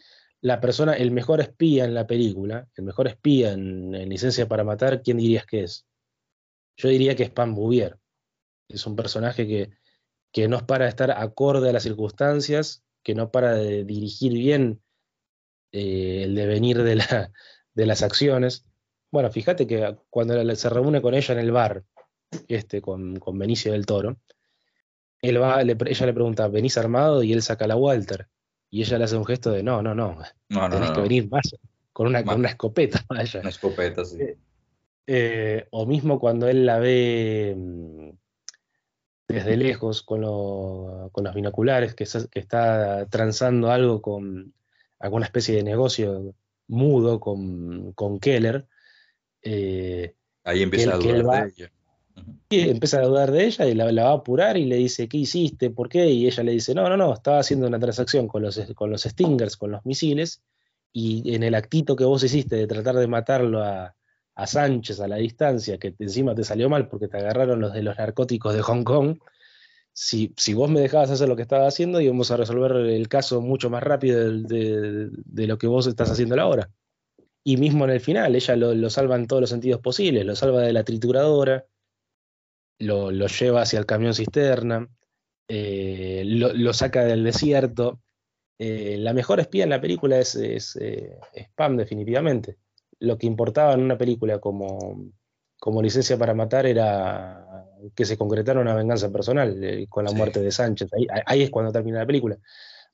la persona, el mejor espía en la película, el mejor espía en, Licencia para Matar, ¿quién dirías que es? Yo diría que es Bouvier. Es un personaje que, que no es para estar acorde a las circunstancias que no para de dirigir bien eh, el devenir de, la, de, las acciones. Bueno, fíjate que cuando se reúne con ella en el bar, este, con, con Benicio del Toro, él va, ella le pregunta, ¿venís armado? Y él saca la Walter. Y ella le hace un gesto de, no, no, no, no tenés que venir más, con una, con una escopeta. Vaya. Una escopeta, sí. Eh, o mismo cuando él la ve mm, desde lejos con, los binoculares, que, está transando algo con alguna especie de negocio mudo con, Keller. Eh, Ahí empieza a dudar de ella. empieza a dudar de ella y la, va a apurar y le dice, ¿qué hiciste? ¿Por qué? Y ella le dice, no, no, no, estaba haciendo una transacción con los, con los Stingers, con los misiles, y en el actito que vos hiciste de tratar de matarlo a, a Sánchez a la distancia, que encima te salió mal porque te agarraron los de los narcóticos de Hong Kong, si, si vos me dejabas hacer lo que estaba haciendo, íbamos a resolver el caso mucho más rápido de, lo que vos estás haciendo ahora. Y mismo en el final, ella lo, salva en todos los sentidos posibles, lo salva de la trituradora, lo, lleva hacia el camión cisterna, eh, lo, saca del desierto. Eh, la mejor espía en la película es, es eh, definitivamente lo que importaba en una película como, como Licencia para Matar era que se concretara una venganza personal eh, con la muerte de Sánchez. Ahí, es cuando termina la película.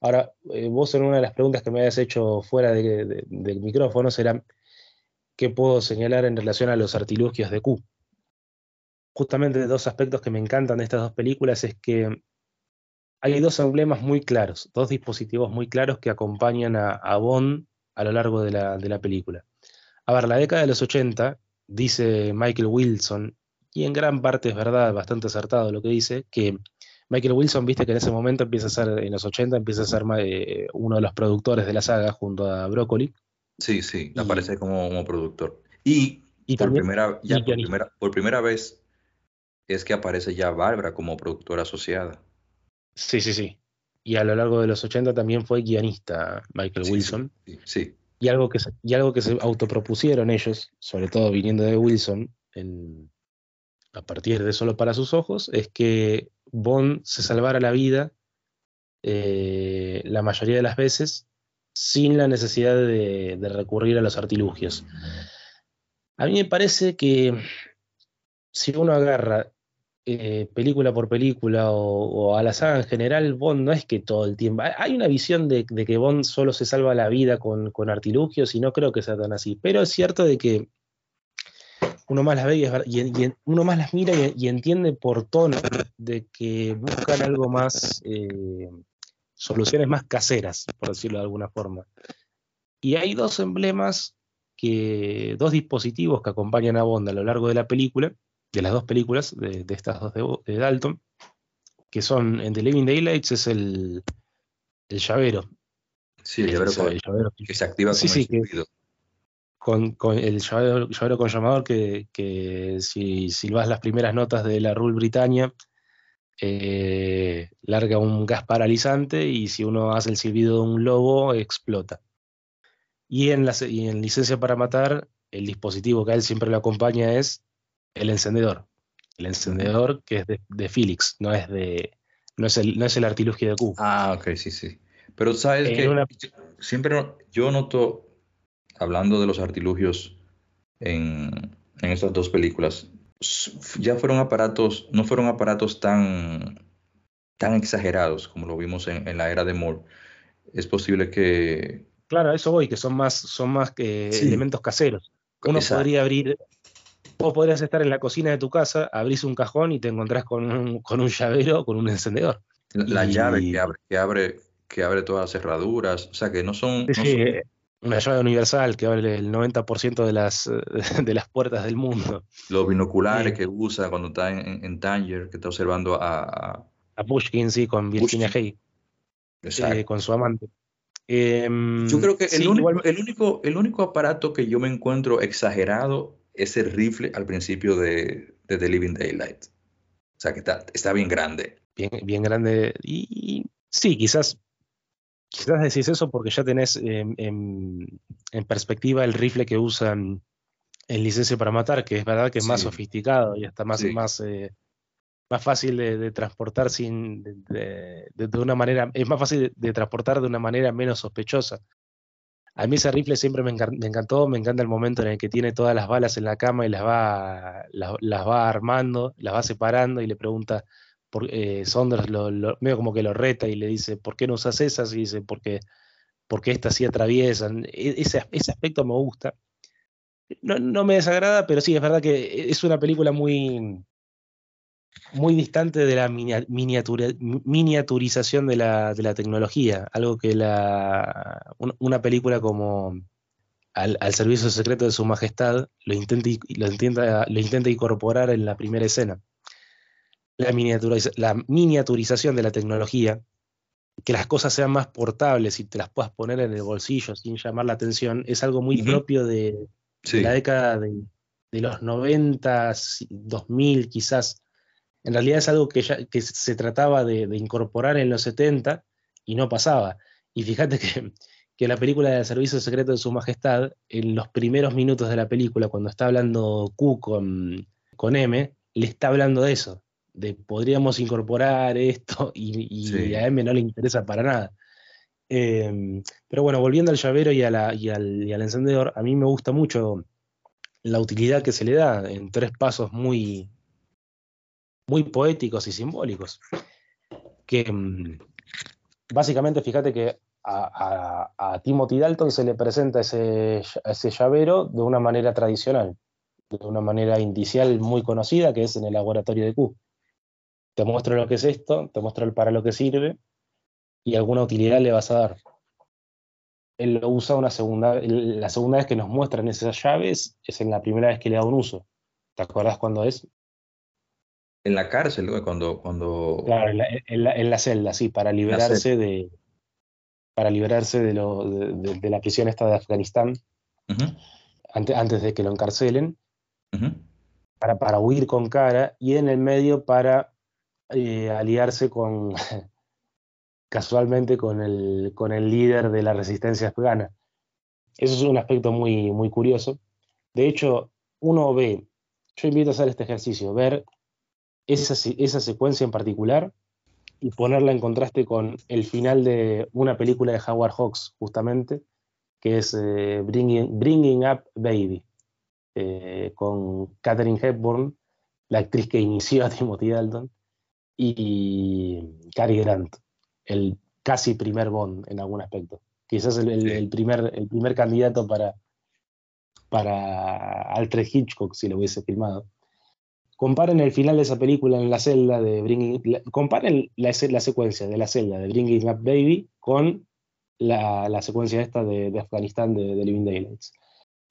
Ahora, eh, vos en una de las preguntas que me habías hecho fuera del micrófono será, ¿qué puedo señalar en relación a los artilugios de Q? Justamente dos aspectos que me encantan de estas dos películas es que hay dos emblemas muy claros, dos dispositivos muy claros que acompañan a, a Bond a lo largo de la, de la película. A ver, la década de los 80, dice Michael Wilson, y en gran parte es verdad, bastante acertado lo que dice, que Michael Wilson, viste que en ese momento empieza a ser, en los 80, empieza a ser eh, uno de los productores de la saga junto a Broccoli. Sí, sí, aparece como, productor. Y, por, primera, por, primera, vez es que aparece ya Bárbara como productora asociada. Sí, sí, sí. Y a lo largo de los 80 también fue guionista Michael Wilson. sí. sí. Y algo, que se, y algo que se autopropusieron ellos, sobre todo viniendo de Wilson, a partir de Solo para sus ojos, es que Bond se salvara la vida eh, la mayoría de las veces sin la necesidad de, recurrir a los artilugios. A mí me parece que si uno agarra eh, película por película o, a la saga en general, Bond no es que todo el tiempo. Hay una visión de, que Bond solo se salva la vida con, artilugios y no creo que sea tan así. Pero es cierto de que uno más las ve y, uno más las mira y, entiende por tono de que buscan algo más, eh, soluciones más caseras, por decirlo de alguna forma. Y hay dos emblemas, que, dos dispositivos que acompañan a Bond a lo largo de la película de las dos películas, de, estas dos de, Dalton, que son en The Living Daylights es el, el llavero. Sí, el llavero, que se activa sí, sí, con, con, el llavero, con llamador que, que si silbas las primeras notas de la Rule Britannia, eh, larga un gas paralizante y si uno hace el silbido de un lobo, explota. Y en, la, y en licencia para matar, el dispositivo que a él siempre lo acompaña es el encendedor. El encendedor que es de, de Felix, no es de. No es, el, no es el artilugio de Q. Ah, ok, sí, sí. Pero sabes que siempre yo noto, hablando de los artilugios en, en estas dos películas, ya fueron aparatos, no fueron aparatos tan, tan exagerados como lo vimos en, la era de Moore. Es posible que... Claro, a eso voy, que son más, son más que elementos caseros. Uno podría abrir, vos podrías estar en la cocina de tu casa, abrís un cajón y te encontrás con un, con un llavero, con un encendedor. La, llave que abre, que abre, que abre todas las cerraduras, o sea que no son... una llave universal que abre el 90% de las, de las puertas del mundo. Los binoculares que usa cuando está en, Tanger, que está observando a... A, Pushkin, sí, con Virginia Hay. Eh, con su amante. Em, yo creo que el, único, el, único, el único aparato que yo me encuentro exagerado es el rifle al principio de, de The Living Daylight. O sea que está, está bien grande. Bien, bien grande. Y, sí, quizás Quizás decís eso porque ya tenés en, perspectiva el rifle que usan en licencia para matar, que es verdad que es más sofisticado y está más, más, eh, más fácil de, transportar sin de, una manera, es más fácil de, transportar de una manera menos sospechosa. A mí ese rifle siempre me, encantó, me encanta el momento en el que tiene todas las balas en la cama y las va, las va armando, las va separando y le pregunta, por, eh, Saunders lo, medio como que lo reta y le dice, ¿por qué no usas esas? Y dice, porque, porque estas sí atraviesan. E, ese, ese aspecto me gusta. No, no, me desagrada, pero sí, es verdad que es una película muy, muy distante de la miniaturización de la, de la, tecnología. Algo que la, una película como al, al, servicio secreto de su majestad lo intenta, lo, intenta, lo intenta incorporar en la primera escena la, miniaturización de la tecnología, que las cosas sean más portables y te las puedas poner en el bolsillo sin llamar la atención, es algo muy propio de, la década de, los 90, 2000 quizás. En realidad es algo que, ya, que se trataba de, incorporar en los 70 y no pasaba. Y fíjate que, que la película del Servicio Secreto de Su Majestad, en los primeros minutos de la película, cuando está hablando Q con, con M, le está hablando de eso, de podríamos incorporar esto y, a M no le interesa para nada. Em, pero bueno, volviendo al llavero y, al, y, al, encendedor, a mí me gusta mucho la utilidad que se le da en tres pasos muy, muy poéticos y simbólicos. Que em, básicamente, fíjate que a, Timothy Dalton se le presenta ese, ese llavero de una manera tradicional, de una manera indicial muy conocida, que es en el laboratorio de Q te muestro lo que es esto, te muestro para lo que sirve y alguna utilidad le vas a dar. Él lo usa una segunda, la segunda vez que nos muestran esas llaves es en la primera vez que le da un uso. ¿Te acuerdas cuándo es? En la cárcel, cuando, cuando... Claro, en la, celda, sí, para liberarse de para liberarse de, lo, de, la prisión esta de Afganistán, antes, antes, de que lo encarcelen, para, para huir con cara, y en el medio para eh, aliarse con, casualmente con el, con el líder de la resistencia afgana. Eso es un aspecto muy, muy curioso. De hecho, uno ve, yo invito a hacer este ejercicio, ver esa, esa secuencia en particular y ponerla en contraste con el final de una película de Howard Hawks, justamente, que es eh, Bringing, Bringing, Up Baby, eh, con Katherine Hepburn, la actriz que inició a Timothy Dalton, y Cary Grant, el casi primer Bond en algún aspecto. Quizás el, primer, el primer candidato para, para Alfred Hitchcock si lo hubiese filmado. Comparen el final de esa película en la celda de Bringing. comparen la, la, secuencia de la celda de Bringing Up Baby con la, secuencia esta de, Afganistán de, Living Daylights.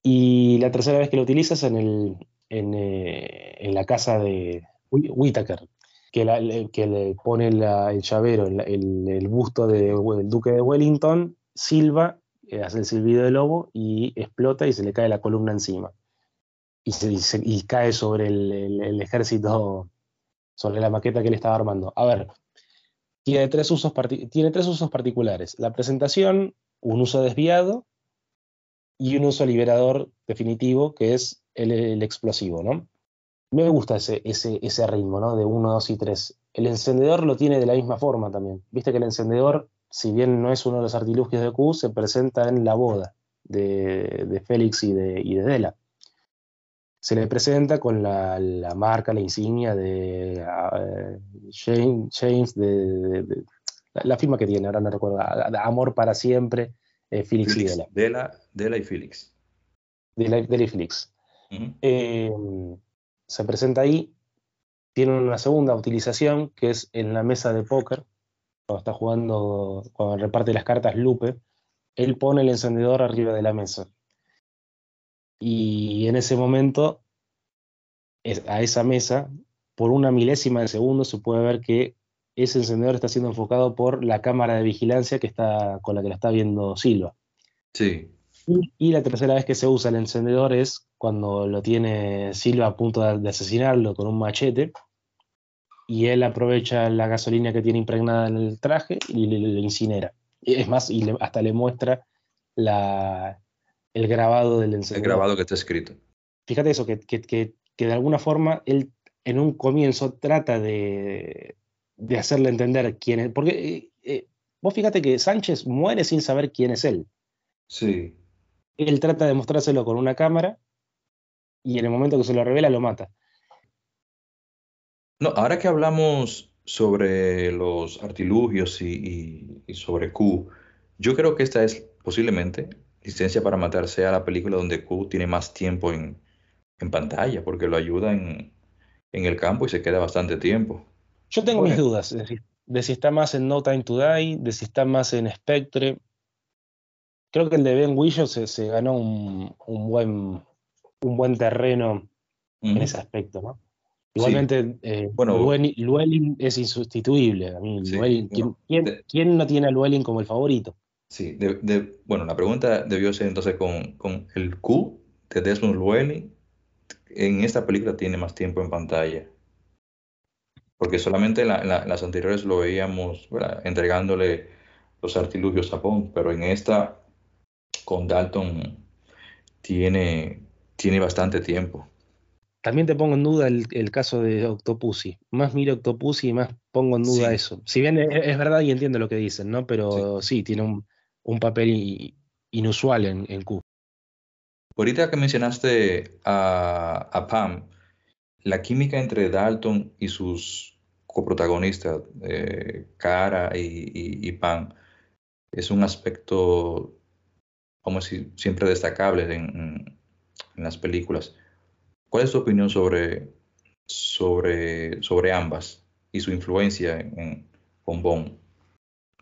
Y la tercera vez que lo utilizas en, el, en, eh, en la casa de Whitaker, que, le pone el llavero, el, busto del duque de Wellington, silba, eh, hace el silbido de lobo y explota y se le cae la columna encima. Y, se, cae sobre el, ejército, sobre la maqueta que él estaba armando. A ver, tiene tres, usos tiene tres usos particulares. La presentación, un uso desviado y un uso liberador definitivo, que es el, explosivo, ¿no? Me gusta ese, ese, ese ritmo, ¿no? De 1, 2 y 3. El encendedor lo tiene de la misma forma también. Viste que el encendedor, si bien no es uno de los artilugios de Q, se presenta en la boda de, Félix y de, y de Dela. Se le presenta con la, marca, la insignia de uh, James, de, la, firma que tiene, ahora no recuerdo, Amor para siempre, eh, Felix, y Dela. Dela. Dela y Felix. Dela, y Felix. Eh, se presenta ahí, tiene una segunda utilización que es en la mesa de póker, cuando está jugando, cuando reparte las cartas Lupe, él pone el encendedor arriba de la mesa. Y en ese momento, a esa mesa, por una milésima de segundo, se puede ver que ese encendedor está siendo enfocado por la cámara de vigilancia que está, con la que la está viendo Silva. Sí. Y, la tercera vez que se usa el encendedor es cuando lo tiene Silva a punto de, asesinarlo con un machete. Y él aprovecha la gasolina que tiene impregnada en el traje y le, incinera. Es más, y hasta le muestra la, el grabado del encendedor. El grabado que está escrito. Fíjate eso, que, que, que, de alguna forma él en un comienzo trata de, de hacerle entender quién es. Porque eh, eh, vos fíjate que Sánchez muere sin saber quién es él. Sí. Él trata de mostrárselo con una cámara y en el momento que se lo revela lo mata. No, ahora que hablamos sobre los artilugios y, y sobre Q, yo creo que esta es posiblemente Licencia para Matar sea la película donde Q tiene más tiempo en, pantalla, porque lo ayuda en, el campo y se queda bastante tiempo. Yo tengo mis dudas de si, está más en No Time to Die, de si está más en Spectre. Creo que el de Ben Whishaw se, ganó un, buen, un buen terreno en ese aspecto, ¿no? Igualmente, eh, bueno, Llewellyn, es insustituible. A mí, ¿quién, no tiene a Llewellyn como el favorito? Sí, bueno, la pregunta debió ser entonces con, el Q de Desmond Llewellyn. En esta película tiene más tiempo en pantalla. Porque solamente en, las anteriores lo veíamos entregándole los artilugios a Bond, pero en esta con Dalton tiene, tiene bastante tiempo. También te pongo en duda el, caso de Octopussy. Más miro Octopussy y más pongo en duda eso. Si bien es, verdad y entiendo lo que dicen, ¿no? Pero sí tiene un, un papel inusual en, en Q. Ahorita que mencionaste a, Pam, la química entre Dalton y sus coprotagonistas, eh, Cara y, Pam, es un aspecto, como si siempre destacable en, las películas. ¿Cuál es tu opinión sobre, sobre, sobre ambas y su influencia en, Bond?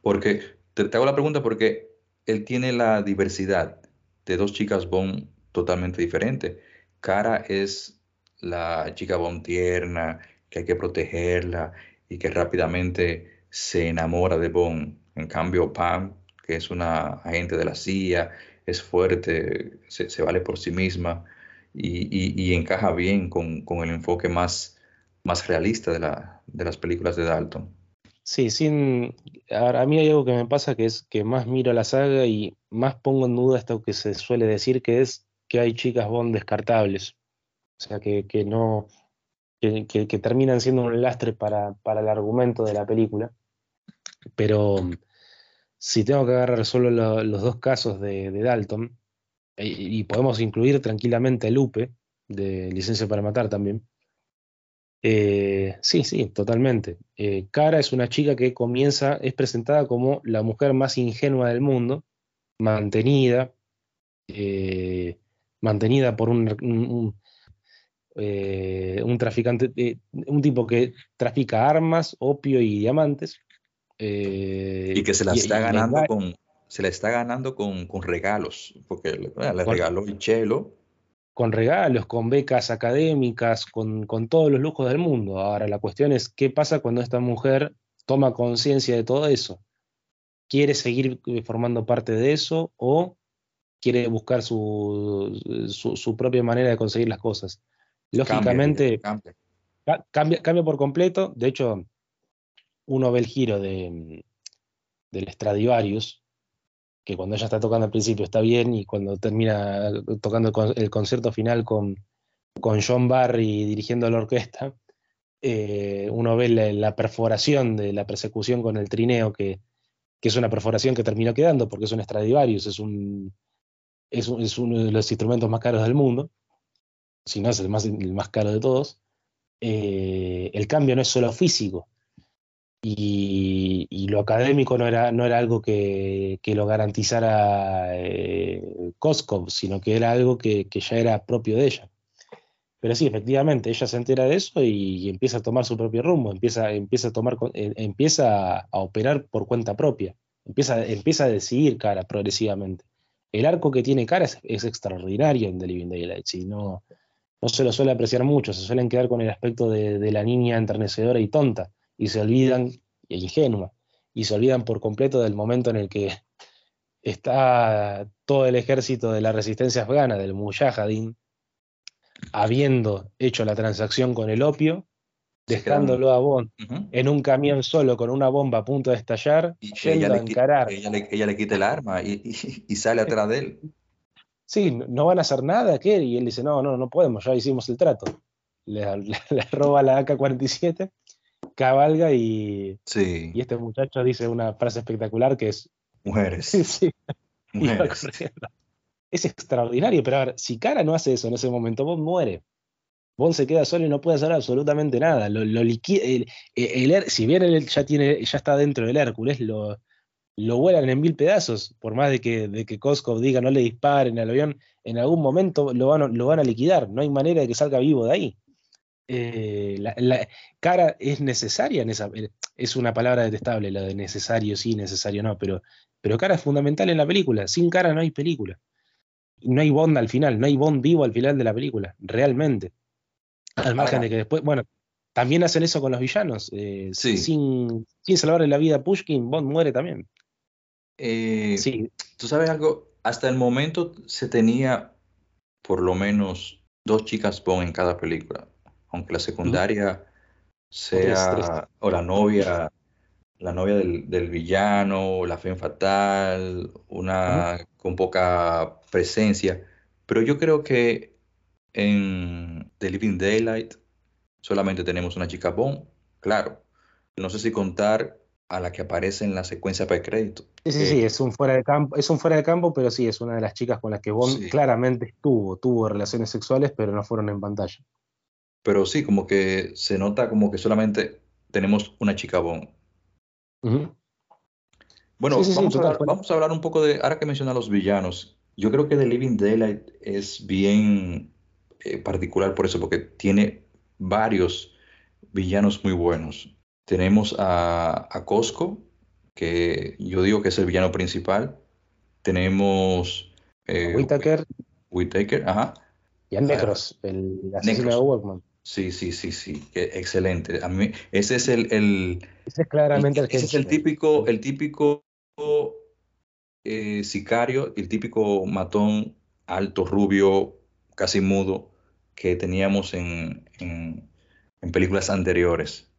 Porque te, hago la pregunta porque él tiene la diversidad de dos chicas Bond totalmente diferentes. Cara es la chica Bond tierna, que hay que protegerla y que rápidamente se enamora de Bond. En cambio, Pam, que es una agente de la CIA, es fuerte, se, vale por sí misma y, encaja bien con, el enfoque más, más realista de, de las películas de Dalton. Sí, sin. a mí hay algo que me pasa que es que más miro la saga y más pongo en duda esto que se suele decir, que es que hay chicas Bond descartables. O sea, que, no. Que, terminan siendo un lastre para, el argumento de la película. Pero si tengo que agarrar solo los dos casos de, Dalton, y, y, podemos incluir tranquilamente a Lupe, de Licencia para Matar también eh, sí, sí, totalmente. Eh, Cara es una chica que comienza, es presentada como la mujer más ingenua del mundo, mantenida, eh, mantenida por un, un, traficante, un tipo que trafica armas, opio y diamantes. y que se la está ganando con se la está ganando con, regalos, porque le, regaló el chelo con regalos, con becas académicas, con, todos los lujos del mundo. Ahora la cuestión es qué pasa cuando esta mujer toma conciencia de todo eso. ¿Quiere seguir eh, formando parte de eso o quiere buscar su, su, propia manera de conseguir las cosas? Lógicamente, cambia, cambia, por completo. De hecho, uno ve el giro de, del Stradivarius, que cuando ella está tocando al principio está bien y cuando termina tocando el concierto final con, con John Barry dirigiendo la orquesta, eh, uno ve la, perforación de la persecución con el trineo, que, es una perforación que terminó quedando porque es un Stradivarius, es, un, es, uno de los instrumentos más caros del mundo. si no es el más, el más caro de todos, eh, el cambio no es solo físico. Y, lo académico no era, no era algo que, lo garantizara eh, sino que era algo que, ya era propio de ella. Pero sí, efectivamente, ella se entera de eso y, empieza a tomar su propio rumbo, empieza, empieza, a, tomar, eh, empieza a, operar por cuenta propia, empieza, empieza a decidir cara progresivamente. El arco que tiene cara es, extraordinario en The Living Daylights y no, no se lo suele apreciar mucho, se suelen quedar con el aspecto de, la niña enternecedora y tonta, y se olvidan, e ingenua, y se olvidan por completo del momento en el que está todo el ejército de la resistencia afgana, del Mujahideen, habiendo hecho la transacción con el opio, dejándolo a Bond en un camión solo con una bomba a punto de estallar, y yendo a encarar. ella, le, quita el arma y, sale atrás de él sí, no van a hacer nada, ¿qué? Y él dice, no, no, no podemos, ya hicimos el trato. Le, roba la AK-47, cabalga y, sí. y este muchacho dice una frase espectacular que es... Mujeres. Sí. Es extraordinario, pero a ver, si Cara no hace eso en ese momento, Bond muere. Bond se queda solo y no puede hacer absolutamente nada. Lo, lo el, si bien él ya, tiene, ya está dentro del Hércules, lo, lo vuelan en mil pedazos, por más de que, de que Koskov diga no le disparen al avión, en algún momento lo van, lo van a liquidar, no hay manera de que salga vivo de ahí. Eh, la, cara es necesaria en esa, es una palabra detestable, la de necesario sí, necesario no, pero, pero cara es fundamental en la película, sin cara no hay película. No hay Bond al final, no hay Bond vivo al final de la película, realmente. Al margen de que después, bueno, también hacen eso con los villanos. Eh, sin, sin salvarle la vida a Pushkin, Bond muere también. Eh, sí. Tú sabes algo, hasta el momento se tenía por lo menos dos chicas Bond en cada película, aunque la secundaria sea o la novia, la novia del, del villano, la fe fatal, una con poca presencia, pero yo creo que en The Living Daylight solamente tenemos una chica Bond, claro. No sé si contar a la que aparece en la secuencia pre-crédito. Sí, sí, sí, es un, fuera de campo, es un fuera de campo, pero sí, es una de las chicas con las que Bond claramente estuvo, tuvo relaciones sexuales, pero no fueron en pantalla. Pero sí, como que se nota como que solamente tenemos una chica Bond. Bueno, vamos, a hablar, un poco de, ahora que menciona los villanos, yo creo que The Living Daylight es bien eh, particular por eso, porque tiene varios villanos muy buenos. Tenemos a, a Costco, que yo digo que es el villano principal. Tenemos. Eh, Whitaker. Whitaker, ajá. Y a Necros, el asesino de Workman. Sí, sí, sí, sí, excelente. A mí, ese es el, el ese es claramente el, ese es el típico, el típico eh, sicario, el típico matón alto, rubio, casi mudo que teníamos en, en, en películas anteriores.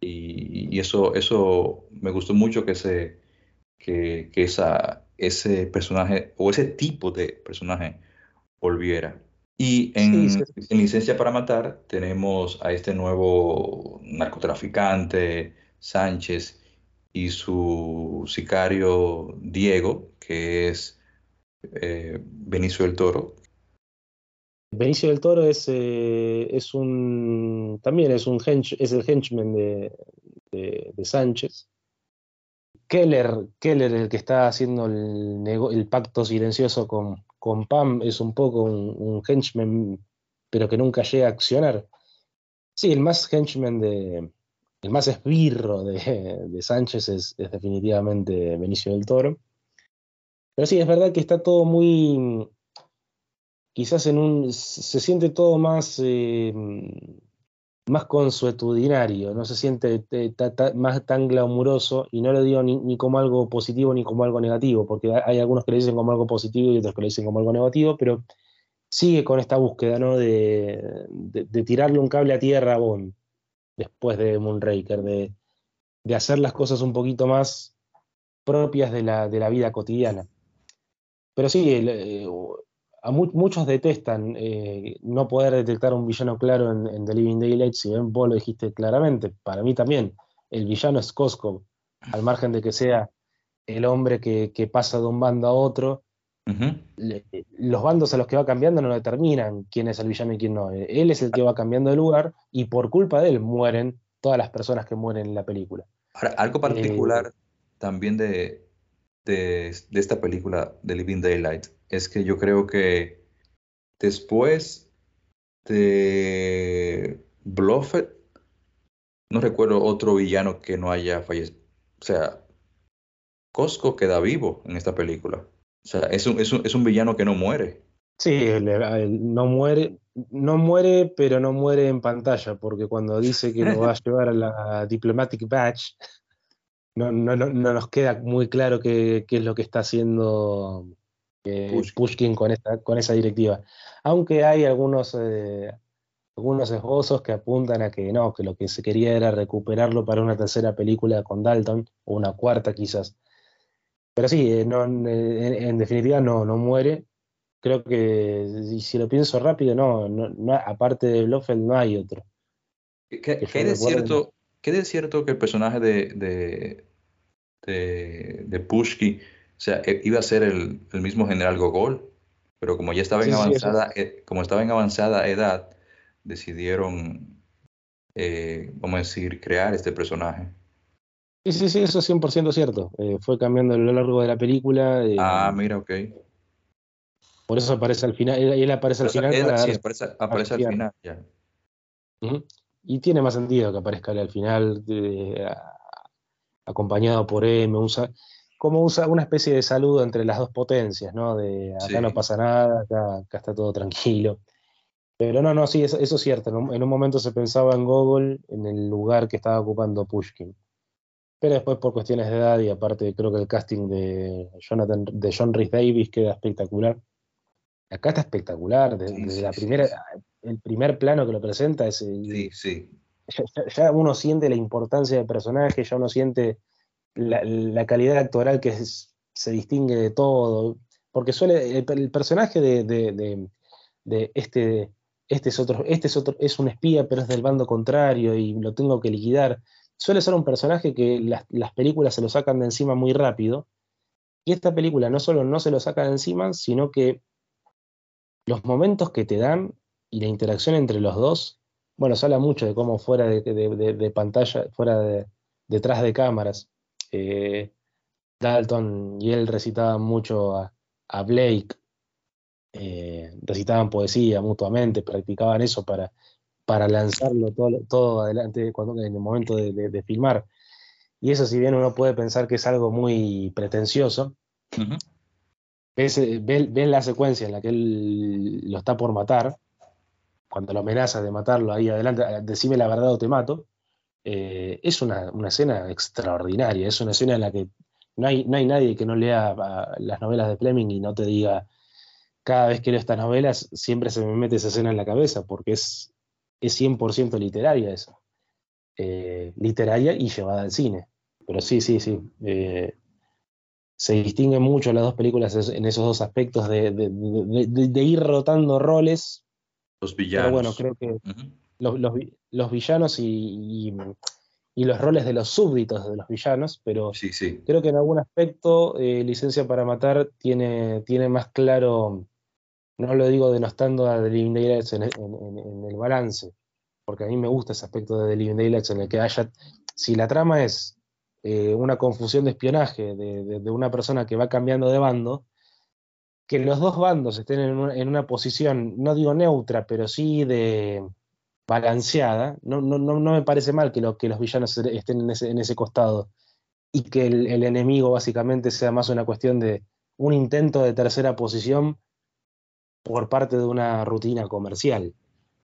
Y, eso, eso me gustó mucho que, ese, que, esa, ese personaje o ese tipo de personaje volviera. Y en, Licencia para Matar tenemos a este nuevo narcotraficante, Sánchez, y su sicario Diego, que es eh, Benicio del Toro, Benicio del Toro es, eh, es un también es un es el henchman de, de, Sánchez. Keller, Keller, el que está haciendo el, el pacto silencioso con, con, Pam, es un poco un, henchman, pero que nunca llega a accionar. Sí, el más henchman de. El más esbirro de, Sánchez es, definitivamente Benicio del Toro. Pero sí, es verdad que está todo muy quizás un, se siente todo más, eh, más consuetudinario, no se siente más tan glamuroso, y no lo digo ni, como algo positivo ni como algo negativo, porque hay algunos que lo dicen como algo positivo y otros que lo dicen como algo negativo, pero sigue con esta búsqueda ¿no? de, de, tirarle un cable a tierra a Bond después de Moonraker, de, de hacer las cosas un poquito más propias de la, de la vida cotidiana. Pero sí, eh, muchos detestan eh, no poder detectar un villano claro en, The Living Daylight, si bien vos lo dijiste claramente, para mí también, el villano es Koskov, al margen de que sea el hombre que, pasa de un bando a otro los bandos a los que va cambiando no determinan quién es el villano y quién no. Él es el que va cambiando de lugar y por culpa de él mueren todas las personas que mueren en la película. Ahora, algo particular eh, también de, de, esta película de Living Daylight es que yo creo que después de Bluffet, no recuerdo otro villano que no haya fallecido. O sea, Costco queda vivo en esta película. O sea, es un, es un, es un villano que no muere. Sí, no muere, no muere, pero no muere en pantalla, porque cuando dice que lo va a llevar a la Diplomatic Badge, no, no, no, nos queda muy claro qué, qué, es lo que está haciendo eh, Pushkin. con, esta, con esa directiva. Aunque hay algunos, eh, algunos esbozos que apuntan a que no, que lo que se quería era recuperarlo para una tercera película con Dalton, o una cuarta quizás. Pero sí, eh, no, en, definitiva no, no muere. Creo que, si lo pienso rápido, no, no, aparte de Blofeld no hay otro. ¿Qué, es cierto, ¿Qué es cierto que el personaje de, de, de, Pushki, o sea, e, iba a ser el, mismo general Gogol, pero como ya estaba en avanzada, e, como estaba en avanzada edad, decidieron, eh, vamos a decir, crear este personaje. Sí, sí, sí, eso es 100% cierto. Eh, fue cambiando a lo largo de la película. Eh, ah, mira, ok. Por eso aparece al final, él, aparece al final. sí, aparece, al final, ya. Y tiene más sentido que aparezca al final, acompañado por M, usa, como usa una especie de saludo entre las dos potencias, ¿no? De acá no pasa nada, acá, está todo tranquilo. Pero no, no, sí, eso, es cierto. En un, momento se pensaba en Gogol en el lugar que estaba ocupando Pushkin. Pero después, por cuestiones de edad y aparte, creo que el casting de, Jonathan, de John Rhys Davis queda espectacular. Acá está espectacular. Desde, la primera, el primer plano que lo presenta es. Sí, sí ya, uno siente la importancia del personaje, ya uno siente la, calidad actoral que se distingue de todo, porque suele, el, personaje de, este, este, es otro, este es otro, es un espía, pero es del bando contrario y lo tengo que liquidar. Suele ser un personaje que las, las películas se lo sacan de encima muy rápido, y esta película no solo no se lo saca de encima, sino que los momentos que te dan y la interacción entre los dos bueno, se habla mucho de cómo fuera de, pantalla, fuera de, detrás de cámaras, eh, Dalton y él recitaban mucho a, Blake, eh, recitaban poesía mutuamente, practicaban eso para, para lanzarlo todo, todo adelante cuando, en el momento de, filmar. Y eso, si bien uno puede pensar que es algo muy pretencioso, ven, la secuencia en la que él lo está por matar cuando lo amenaza de matarlo ahí adelante, eh, decime la verdad o te mato, eh, es una, escena extraordinaria, es una escena en la que no hay, no hay nadie que no lea ah, las novelas de Fleming y no te diga, cada vez que leo estas novelas, siempre se me mete esa escena en la cabeza, porque es, es 100% literaria eso. Eh, literaria y llevada al cine. Pero sí, sí, sí. se distinguen mucho las dos películas en esos dos aspectos de, de ir rotando roles los villanos. bueno, creo que los, villanos y, los roles de los súbditos de los villanos, pero sí, sí. creo que en algún aspecto eh, Licencia para Matar tiene, tiene más claro, no lo digo denostando a The Living Daylights en, el balance, porque a mí me gusta ese aspecto de The Living Daylights en el que haya, si la trama es eh, una confusión de espionaje de una persona que va cambiando de bando, que los dos bandos estén en una, posición, no digo neutra, pero sí de balanceada, no, no, no, me parece mal que, lo, que los villanos estén en ese, en ese costado y que el, enemigo básicamente sea más una cuestión de un intento de tercera posición por parte de una rutina comercial.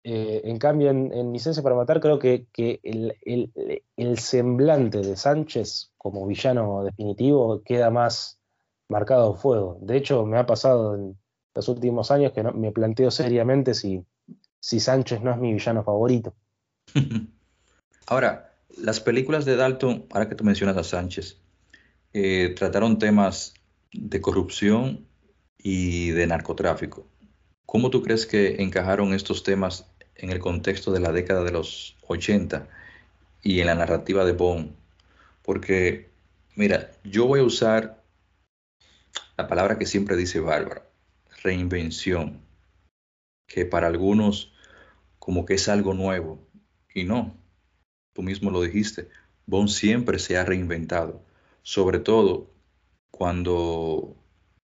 Eh, en cambio, en, Licencia para Matar, creo que, que el, el, semblante de Sánchez como villano definitivo queda más marcado fuego. De hecho, me ha pasado en los últimos años que me planteo seriamente si, si Sánchez no es mi villano favorito. Ahora, las películas de Dalton, ahora que tú mencionas a Sánchez, eh, trataron temas de corrupción y de narcotráfico. ¿Cómo tú crees que encajaron estos temas en el contexto de la década de los 80 y en la narrativa de Bond? Porque, mira, yo voy a usar la palabra que siempre dice Bárbara, reinvención, que para algunos como que es algo nuevo, y no, tú mismo lo dijiste, Bond siempre se ha reinventado, sobre todo cuando,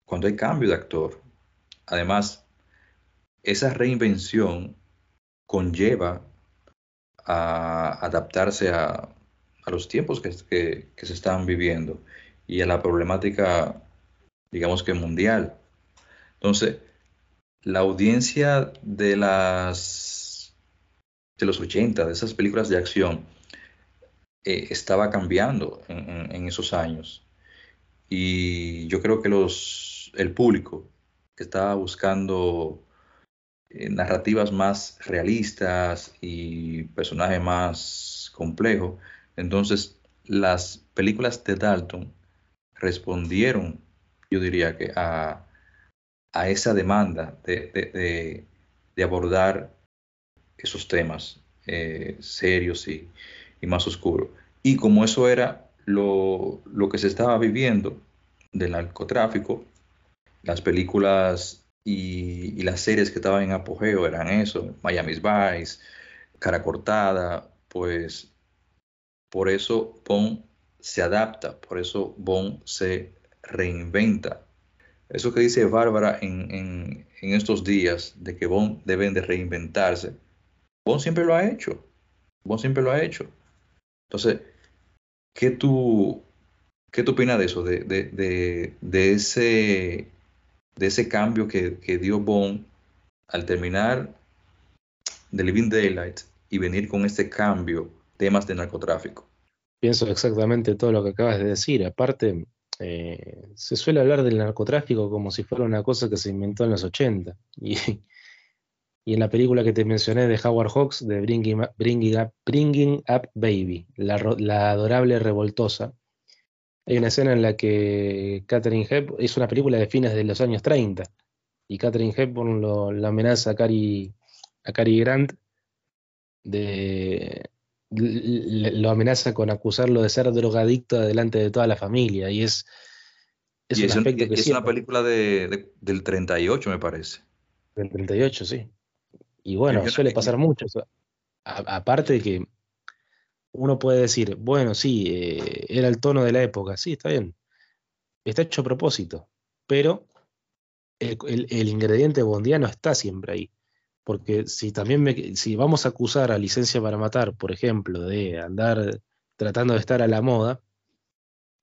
cuando hay cambio de actor. Además, esa reinvención conlleva a adaptarse a, los tiempos que, se están viviendo y a la problemática, digamos que mundial. Entonces, la audiencia de las de los 80, de esas películas de acción, eh, estaba cambiando en, esos años. Y yo creo que los, el público que estaba buscando eh, narrativas más realistas y personajes más complejos, entonces las películas de Dalton respondieron, yo diría que a, a esa demanda de, abordar esos temas eh, serios y, más oscuros. Y como eso era lo, que se estaba viviendo del narcotráfico, las películas y, las series que estaban en apogeo eran eso, Miami's Vice, Cara Cortada, pues por eso Bond se adapta, por eso Bond se reinventa. Eso que dice Bárbara en, estos días de que Bond deben de reinventarse, Bond siempre lo ha hecho. Bond siempre lo ha hecho. Entonces, ¿qué tú, qué tú opinas de eso? De, de, ese, de ese cambio que, dio Bond al terminar The Living Daylight y venir con este cambio, temas de narcotráfico. Pienso exactamente todo lo que acabas de decir. Aparte, eh, se suele hablar del narcotráfico como si fuera una cosa que se inventó en los 80. Y, y en la película que te mencioné de Howard Hawks, de Bringing Up, Bringing Up, Baby, la, adorable revoltosa, hay una escena en la que Catherine Hepburn, es una película de fines de los años 30, y Catherine Hepburn lo, la amenaza a Cary, a Cary Grant de, lo amenaza con acusarlo de ser drogadicto delante de toda la familia. Y es, es, un aspecto que es una película de, del 38, me parece. Del 38, sí. Y bueno, suele pasar mucho. aparte de que uno puede decir, bueno, sí, eh, era el tono de la época, sí, está bien. Está hecho a propósito, pero el, el ingrediente bondiano está siempre ahí. Porque si también me, si vamos a acusar a licencia para matar, por ejemplo, de andar tratando de estar a la moda,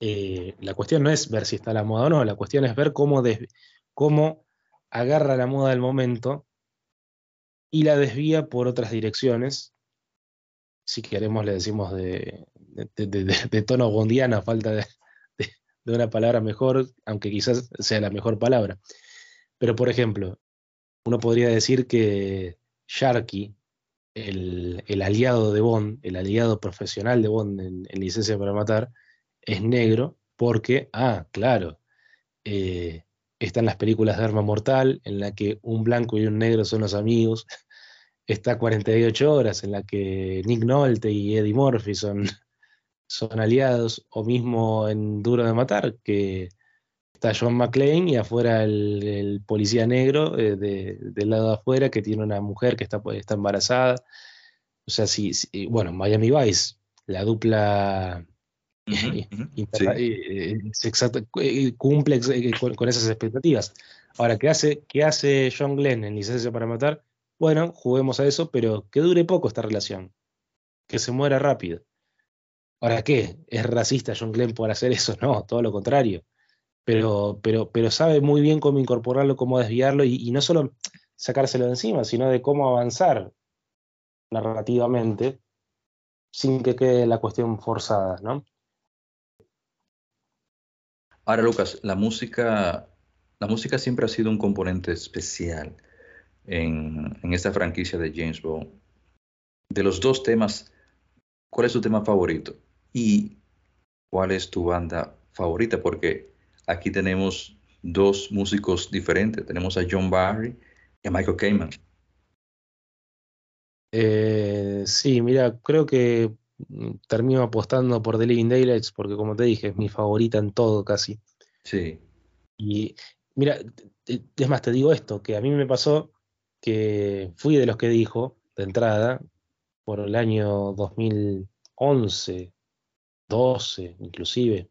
eh, la cuestión no es ver si está a la moda o no, la cuestión es ver cómo, cómo agarra la moda del momento y la desvía por otras direcciones. Si queremos, le decimos de, de, tono bondiano, falta de, una palabra mejor, aunque quizás sea la mejor palabra. Pero, por ejemplo, uno podría decir que Sharky, el, aliado de Bond, el aliado profesional de Bond en, Licencia para Matar, es negro porque, ah, claro, eh, están las películas de Arma Mortal, en la que un blanco y un negro son los amigos. Está 48 horas, en la que Nick Nolte y Eddie Murphy son, son aliados, o mismo en Duro de Matar, que está John McClane y afuera el, policía negro eh, del lado de afuera que tiene una mujer que está, está embarazada. O sea, sí, bueno, Miami Vice, la dupla cumple con, esas expectativas. Ahora, ¿qué hace, ¿qué hace John Glenn en Licencia para Matar? Bueno, juguemos a eso, pero que dure poco esta relación, que se muera rápido. Ahora, ¿qué? ¿Es racista John Glenn por hacer eso? No, todo lo contrario pero, pero, pero sabe muy bien cómo incorporarlo, cómo desviarlo y, no solo sacárselo de encima, sino de cómo avanzar narrativamente sin que quede la cuestión forzada, ¿no? Ahora, Lucas, la música, la música siempre ha sido un componente especial en, en esta franquicia de James Bond. De los dos temas, ¿cuál es tu tema favorito? ¿Y cuál es tu banda favorita? Porque aquí tenemos dos músicos diferentes. Tenemos a John Barry y a Michael Kamen. Eh, sí, mira, creo que termino apostando por The Living Daylights porque como te dije, es mi favorita en todo casi. Sí. Y mira, es más, te digo esto, que a mí me pasó que fui de los que dijo, de entrada, por el año 2011, 12 inclusive.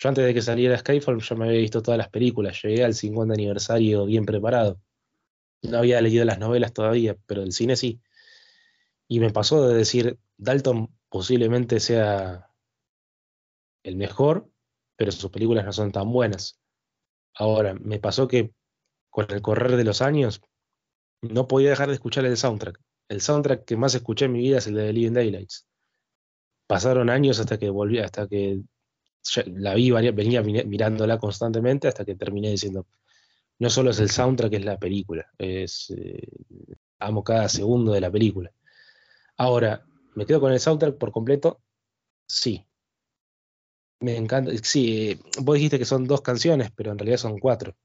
Yo antes de que saliera Skyfall ya me había visto todas las películas, llegué al 50 aniversario bien preparado. No había leído las novelas todavía, pero el cine sí. Y me pasó de decir, Dalton posiblemente sea el mejor, pero sus películas no son tan buenas. Ahora, me pasó que con el correr de los años no podía dejar de escuchar el soundtrack. El soundtrack que más escuché en mi vida es el de Living Daylights. Pasaron años hasta que volví, hasta que la vi, venía mirándola constantemente hasta que terminé diciendo, no solo es el soundtrack, es la película. Es, eh, amo cada segundo de la película. Ahora, ¿me quedo con el soundtrack por completo? Sí. Me encanta. Sí, eh, vos dijiste que son dos canciones, pero en realidad son cuatro.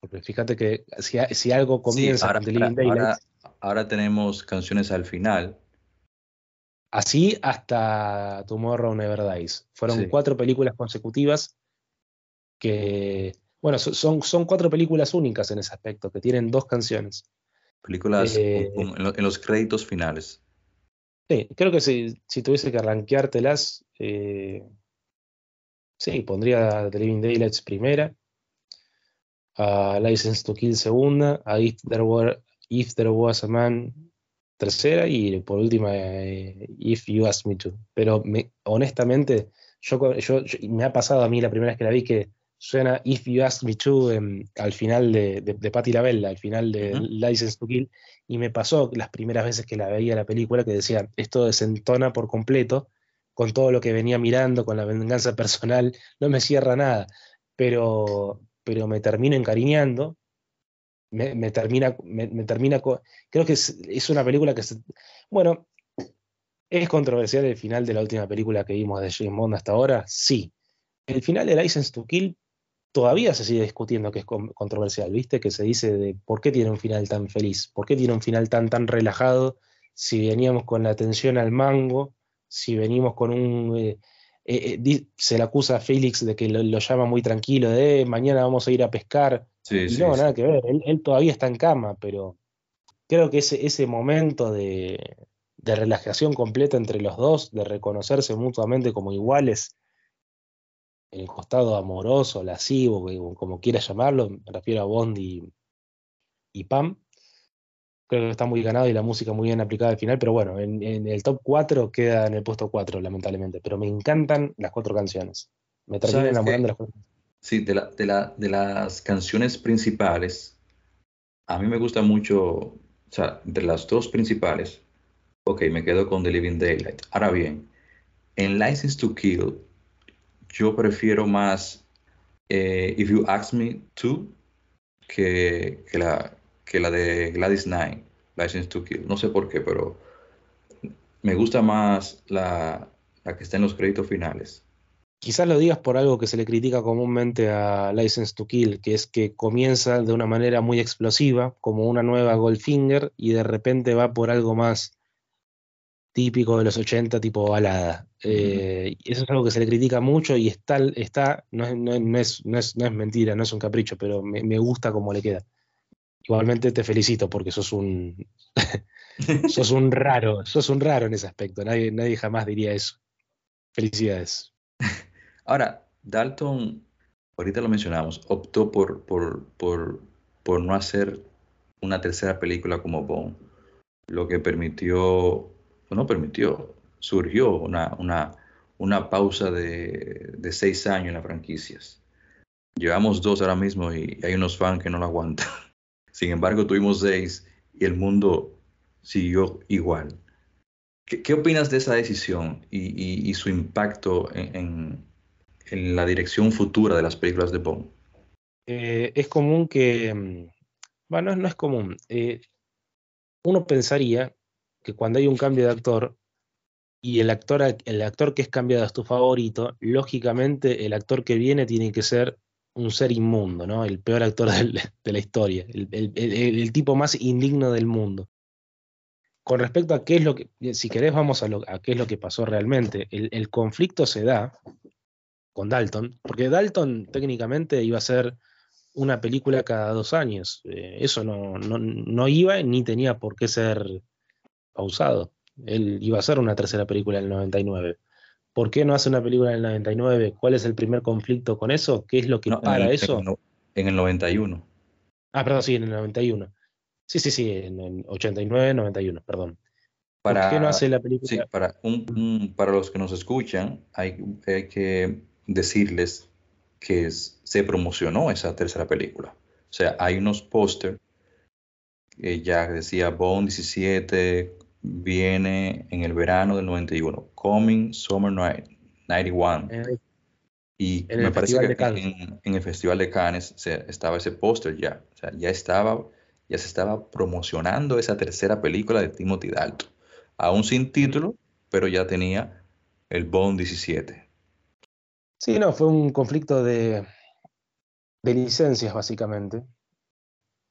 Porque fíjate que si, algo comienza ahora, ahora, ahora, tenemos canciones al final. Así hasta Tomorrow Never Dies. Fueron cuatro películas consecutivas que bueno, son, son cuatro películas únicas en ese aspecto, que tienen dos canciones. Películas eh, en, los créditos finales. Sí, creo que si, si tuviese que arranqueártelas, eh, sí, pondría The Living Daylights primera, a License to Kill segunda, a If There, Were, If There Was a Man tercera y por última eh, If You Ask Me To. Pero honestamente, yo, yo, me ha pasado a mí la primera vez que la vi que suena If You Ask Me To al final de, de, de Patti Lavella, al final de License to Kill, y me pasó las primeras veces que la veía la película que decía, esto desentona por completo con todo lo que venía mirando, con la venganza personal, no me cierra nada, pero, pero me termino encariñando, me, termina, me, termina, creo que es, una película que, bueno, ¿es controversial el final de la última película que vimos de James Bond hasta ahora? Sí. El final de License to Kill todavía se sigue discutiendo que es controversial, ¿viste? Que se dice de por qué tiene un final tan feliz, por qué tiene un final tan, tan relajado, si veníamos con la atención al mango, si venimos con un... Eh, eh, eh, se le acusa a Félix de que lo, llama muy tranquilo, de mañana vamos a ir a pescar. y no, nada que ver, él, todavía está en cama, pero creo que ese, ese momento de, de relajación completa entre los dos, de reconocerse mutuamente como iguales, en el costado amoroso, lascivo, como quieras llamarlo, me refiero a Bond y, Pam. Creo que está muy ganado y la música muy bien aplicada al final, pero bueno, en, el top 4 queda en el puesto 4, lamentablemente. Pero me encantan las cuatro canciones. Me terminan enamorando las cuatro Sí, de, la, de, la, de las canciones principales, a mí me gusta mucho, o sea, de las dos principales, ok, me quedo con The Living Daylight. Ahora bien, en License to Kill, yo prefiero más eh, If You Ask Me To que, la, que la de Gladys Knight, License to Kill. No sé por qué, pero me gusta más la, que está en los créditos finales. Quizás lo digas por algo que se le critica comúnmente a License to Kill, que es que comienza de una manera muy explosiva, como una nueva Goldfinger, y de repente va por algo más típico de los 80, tipo balada. Eh, eso es algo que se le critica mucho y está, está no, es, no, es, no, es, mentira, no es un capricho, pero me, gusta cómo le queda. Igualmente te felicito porque sos un, sos un raro, sos un raro en ese aspecto. Nadie, nadie jamás diría eso. Felicidades. Ahora, Dalton, ahorita lo mencionamos, optó por, por, por, por no hacer una tercera película como Bond, lo que permitió no permitió, surgió una, una, una pausa de, de, seis años en las franquicias. Llevamos dos ahora mismo y hay unos fans que no lo aguantan. Sin embargo, tuvimos seis y el mundo siguió igual. ¿Qué, opinas de esa decisión y, su impacto en, en, la dirección futura de las películas de Bond? Eh, es común que, mm, bueno, no es común. Eh, uno pensaría que cuando hay un cambio de actor y el actor, el actor que es cambiado es tu favorito, lógicamente el actor que viene tiene que ser un ser inmundo, ¿no? El peor actor de la historia, el, tipo más indigno del mundo. Con respecto a qué es lo que, si querés vamos a, a qué es lo que pasó realmente, el, conflicto se da con Dalton, porque Dalton técnicamente iba a ser una película cada dos años. Eh, eso no, no, no, iba ni tenía por qué ser pausado. Él iba a hacer una tercera película en el 99. ¿Por qué no hace una película en el 99? ¿Cuál es el primer conflicto con eso? ¿Qué es lo que para eso? En el, 91. Ah, perdón, sí, en el 91. Sí, sí, sí, en el 89, 91, perdón. Para, ¿Por qué no hace la película? Sí, para, para los que nos escuchan, hay, hay que decirles que se promocionó esa tercera película. O sea, hay unos póster que ya decía Bond 17 viene en el verano del 91, Coming Summer 91. y me parece que en, el Festival de Cannes estaba ese póster ya. O sea, ya estaba, ya se estaba promocionando esa tercera película de Timothy Dalton. Aún sin título, pero ya tenía el Bond 17. Sí, no, fue un conflicto de, licencias, básicamente.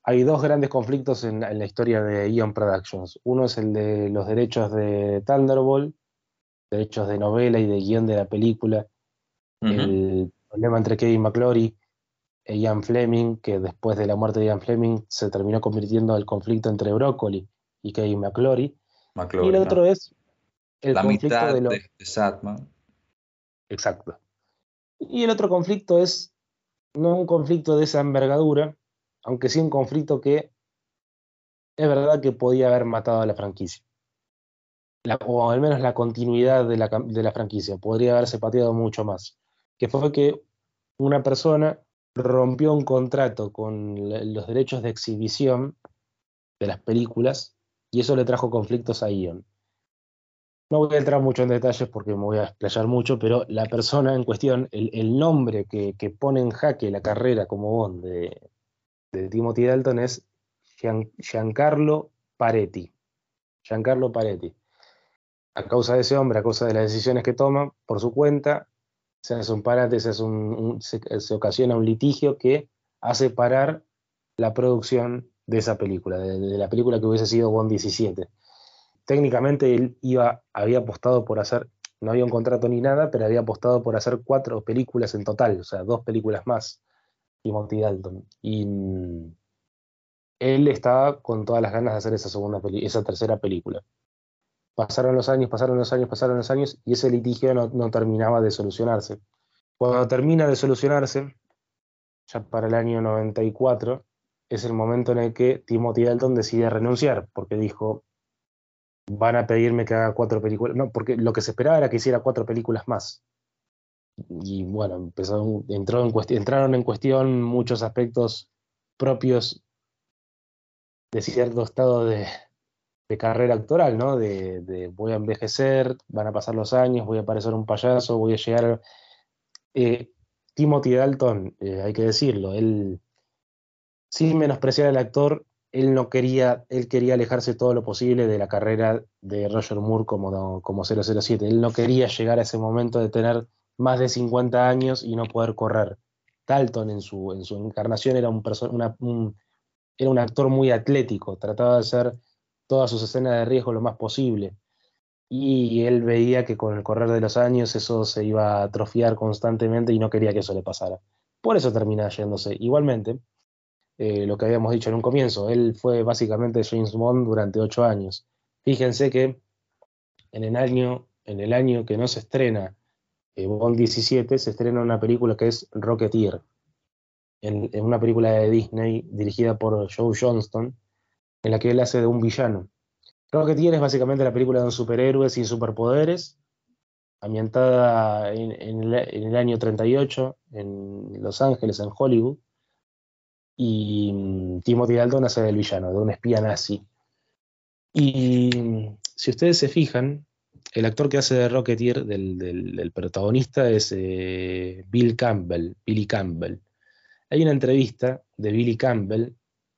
Hay dos grandes conflictos en, la historia de Ion Productions. Uno es el de los derechos de Thunderbolt, derechos de novela y de guion de la película. El problema entre Kevin McClory e Ian Fleming, que después de la muerte de Ian Fleming se terminó convirtiendo en el conflicto entre Broccoli y Kevin McClory. y el otro es el conflicto de, los... de Satman. Exacto. Y el otro conflicto es no un conflicto de esa envergadura, aunque sí un conflicto que es verdad que podía haber matado a la franquicia. o al menos la continuidad de la, de franquicia. Podría haberse pateado mucho más. Que fue que una persona rompió un contrato con los derechos de exhibición de las películas y eso le trajo conflictos a Ion. No voy a entrar mucho en detalles porque me voy a explayar mucho, pero la persona en cuestión, el, nombre que, pone en jaque la carrera como Bond de, Timothy Dalton es Giancarlo Paretti. Giancarlo Paretti. A causa de ese hombre, a causa de las decisiones que toma por su cuenta, se hace un parate, se, se, ocasiona un litigio que hace parar la producción de esa película, de, de la película que hubiese sido Bond 17 técnicamente él iba, había apostado por hacer, no había un contrato ni nada, pero había apostado por hacer cuatro películas en total, o sea, dos películas más, Timothy Dalton. Y mm, él estaba con todas las ganas de hacer esa segunda esa tercera película. Pasaron los años, pasaron los años, pasaron los años, y ese litigio no, no terminaba de solucionarse. Cuando termina de solucionarse, ya para el año 94, es el momento en el que Timothy Dalton decide renunciar, porque dijo, van a pedirme que haga cuatro películas. No, porque lo que se esperaba era que hiciera cuatro películas más. Y bueno, empezó, entró en entraron en cuestión muchos aspectos propios de cierto estado de, carrera actoral, ¿no? De, voy a envejecer, van a pasar los años, voy a parecer un payaso, voy a llegar. Eh, Timothy Dalton, eh, hay que decirlo, él, sin menospreciar al actor, él no quería, él quería alejarse todo lo posible de la carrera de Roger Moore como, como 007. Él no quería llegar a ese momento de tener más de 50 años y no poder correr. Dalton en su, en su encarnación era un, era un actor muy atlético, trataba de hacer todas sus escenas de riesgo lo más posible. Y él veía que con el correr de los años eso se iba a atrofiar constantemente y no quería que eso le pasara. Por eso termina yéndose. Igualmente, eh, lo que habíamos dicho en un comienzo. Él fue básicamente James Bond durante ocho años. Fíjense que en el año, en el año que no se estrena eh, Bond 17, se estrena una película que es Rocketeer, en, una película de Disney dirigida por Joe Johnston, en la que él hace de un villano. Rocketeer es básicamente la película de un superhéroe sin superpoderes, ambientada en, el, en el año 38 en Los Ángeles, en Hollywood y mm, Timothy Dalton hace del villano, de un espía nazi. Y mm, si ustedes se fijan, el actor que hace de Rocketeer, del, protagonista, es eh, Bill Campbell, Billy Campbell. Hay una entrevista de Billy Campbell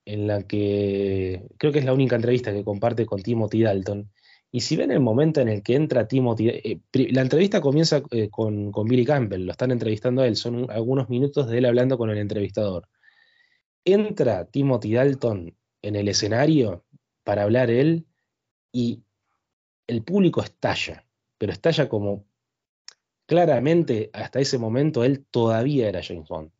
en la que creo que es la única entrevista que comparte con Timothy Dalton. Y si ven el momento en el que entra Timothy, eh, la entrevista comienza eh, con, Billy Campbell, lo están entrevistando a él, son algunos minutos de él hablando con el entrevistador entra Timothy Dalton en el escenario para hablar él y el público estalla, pero estalla como claramente hasta ese momento él todavía era James Bond.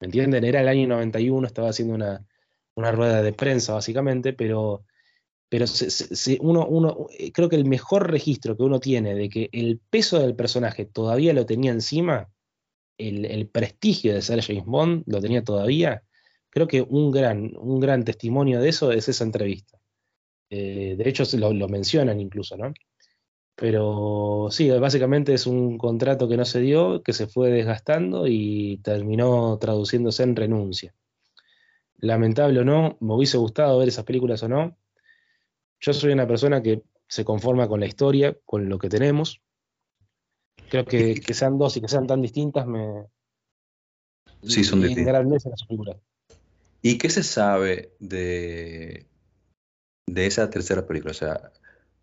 ¿Me entienden? Era el año 91, estaba haciendo una, una rueda de prensa básicamente, pero, pero uno, uno, eh, creo que el mejor registro que uno tiene de que el peso del personaje todavía lo tenía encima, el, prestigio de ser James Bond lo tenía todavía, creo que un gran, un gran testimonio de eso es esa entrevista. Eh, de hecho, lo, lo mencionan incluso, ¿no? Pero sí, básicamente es un contrato que no se dio, que se fue desgastando y terminó traduciéndose en renuncia. Lamentable o no, me hubiese gustado ver esas películas o no. Yo soy una persona que se conforma con la historia, con lo que tenemos. Creo que, que sean dos y que sean tan distintas me. Sí, son distintas. ¿Y qué se sabe de, de esa tercera película? O sea,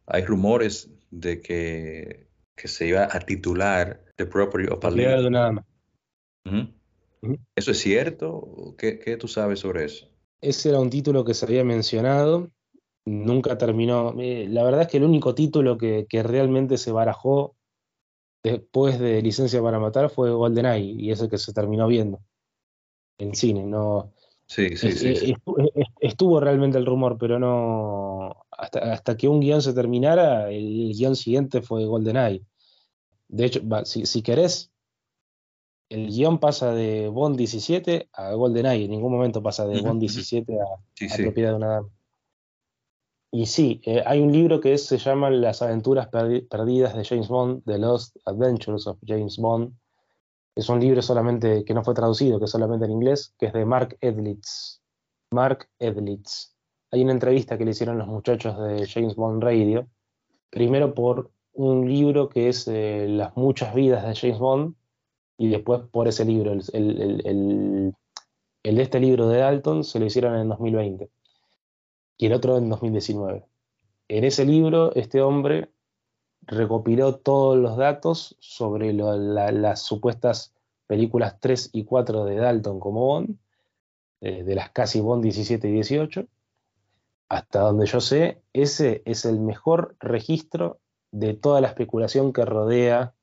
hay rumores de que, se iba a titular The Property of a de nada más. ¿Eso es cierto? ¿Qué, ¿Qué, tú sabes sobre eso? Ese era un título que se había mencionado, nunca terminó. Eh, la verdad es que el único título que, realmente se barajó después de Licencia para Matar fue GoldenEye, y ese que se terminó viendo en cine. No, sí, sí, sí, Estuvo realmente el rumor, pero no. Hasta, hasta que un guion se terminara, el guion siguiente fue GoldenEye. De hecho, si, si querés, el guion pasa de Bond 17 a GoldenEye, en ningún momento pasa de Bond 17 a, Propiedad de una Dama. Y sí, eh, hay un libro que se llama Las aventuras perdidas de James Bond, The Lost Adventures of James Bond. Es un libro solamente que no fue traducido, que es solamente en inglés, que es de Mark Edlitz. Mark Edlitz. Hay una entrevista que le hicieron los muchachos de James Bond Radio, primero por un libro que es eh, Las muchas vidas de James Bond, y después por ese libro, el, el, de este libro de Dalton se lo hicieron en 2020 y el otro en 2019. En ese libro, este hombre recopiló todos los datos sobre las supuestas películas 3 y 4 de Dalton como Bond, eh, de las casi Bond 17 y 18. Hasta donde yo sé, ese es el mejor registro de toda la especulación que rodea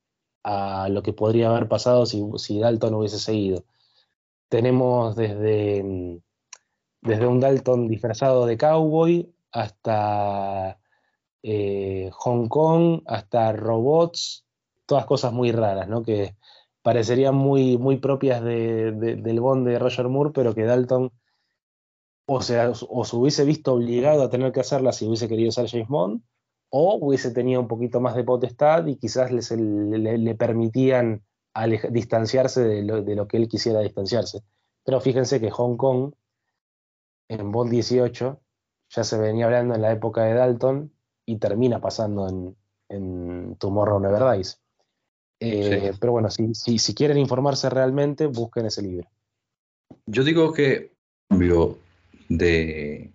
a lo que podría haber pasado si, si Dalton hubiese seguido. Tenemos desde, desde un Dalton disfrazado de cowboy hasta eh, Hong Kong, hasta robots, todas cosas muy raras, ¿no? que parecerían muy, muy propias del Bond de Roger Moore, pero que Dalton o, sea, o se hubiese visto obligado a tener que hacerlas si hubiese querido ser James Bond, o hubiese tenido un poquito más de potestad y quizás le, permitían distanciarse de lo, que él quisiera distanciarse. Pero fíjense que Hong Kong, en Bond 18, ya se venía hablando en la época de Dalton y termina pasando en, en Tomorrow Never Dies. Eh, pero bueno, si, si, quieren informarse realmente, busquen ese libro. Yo digo que cambio de,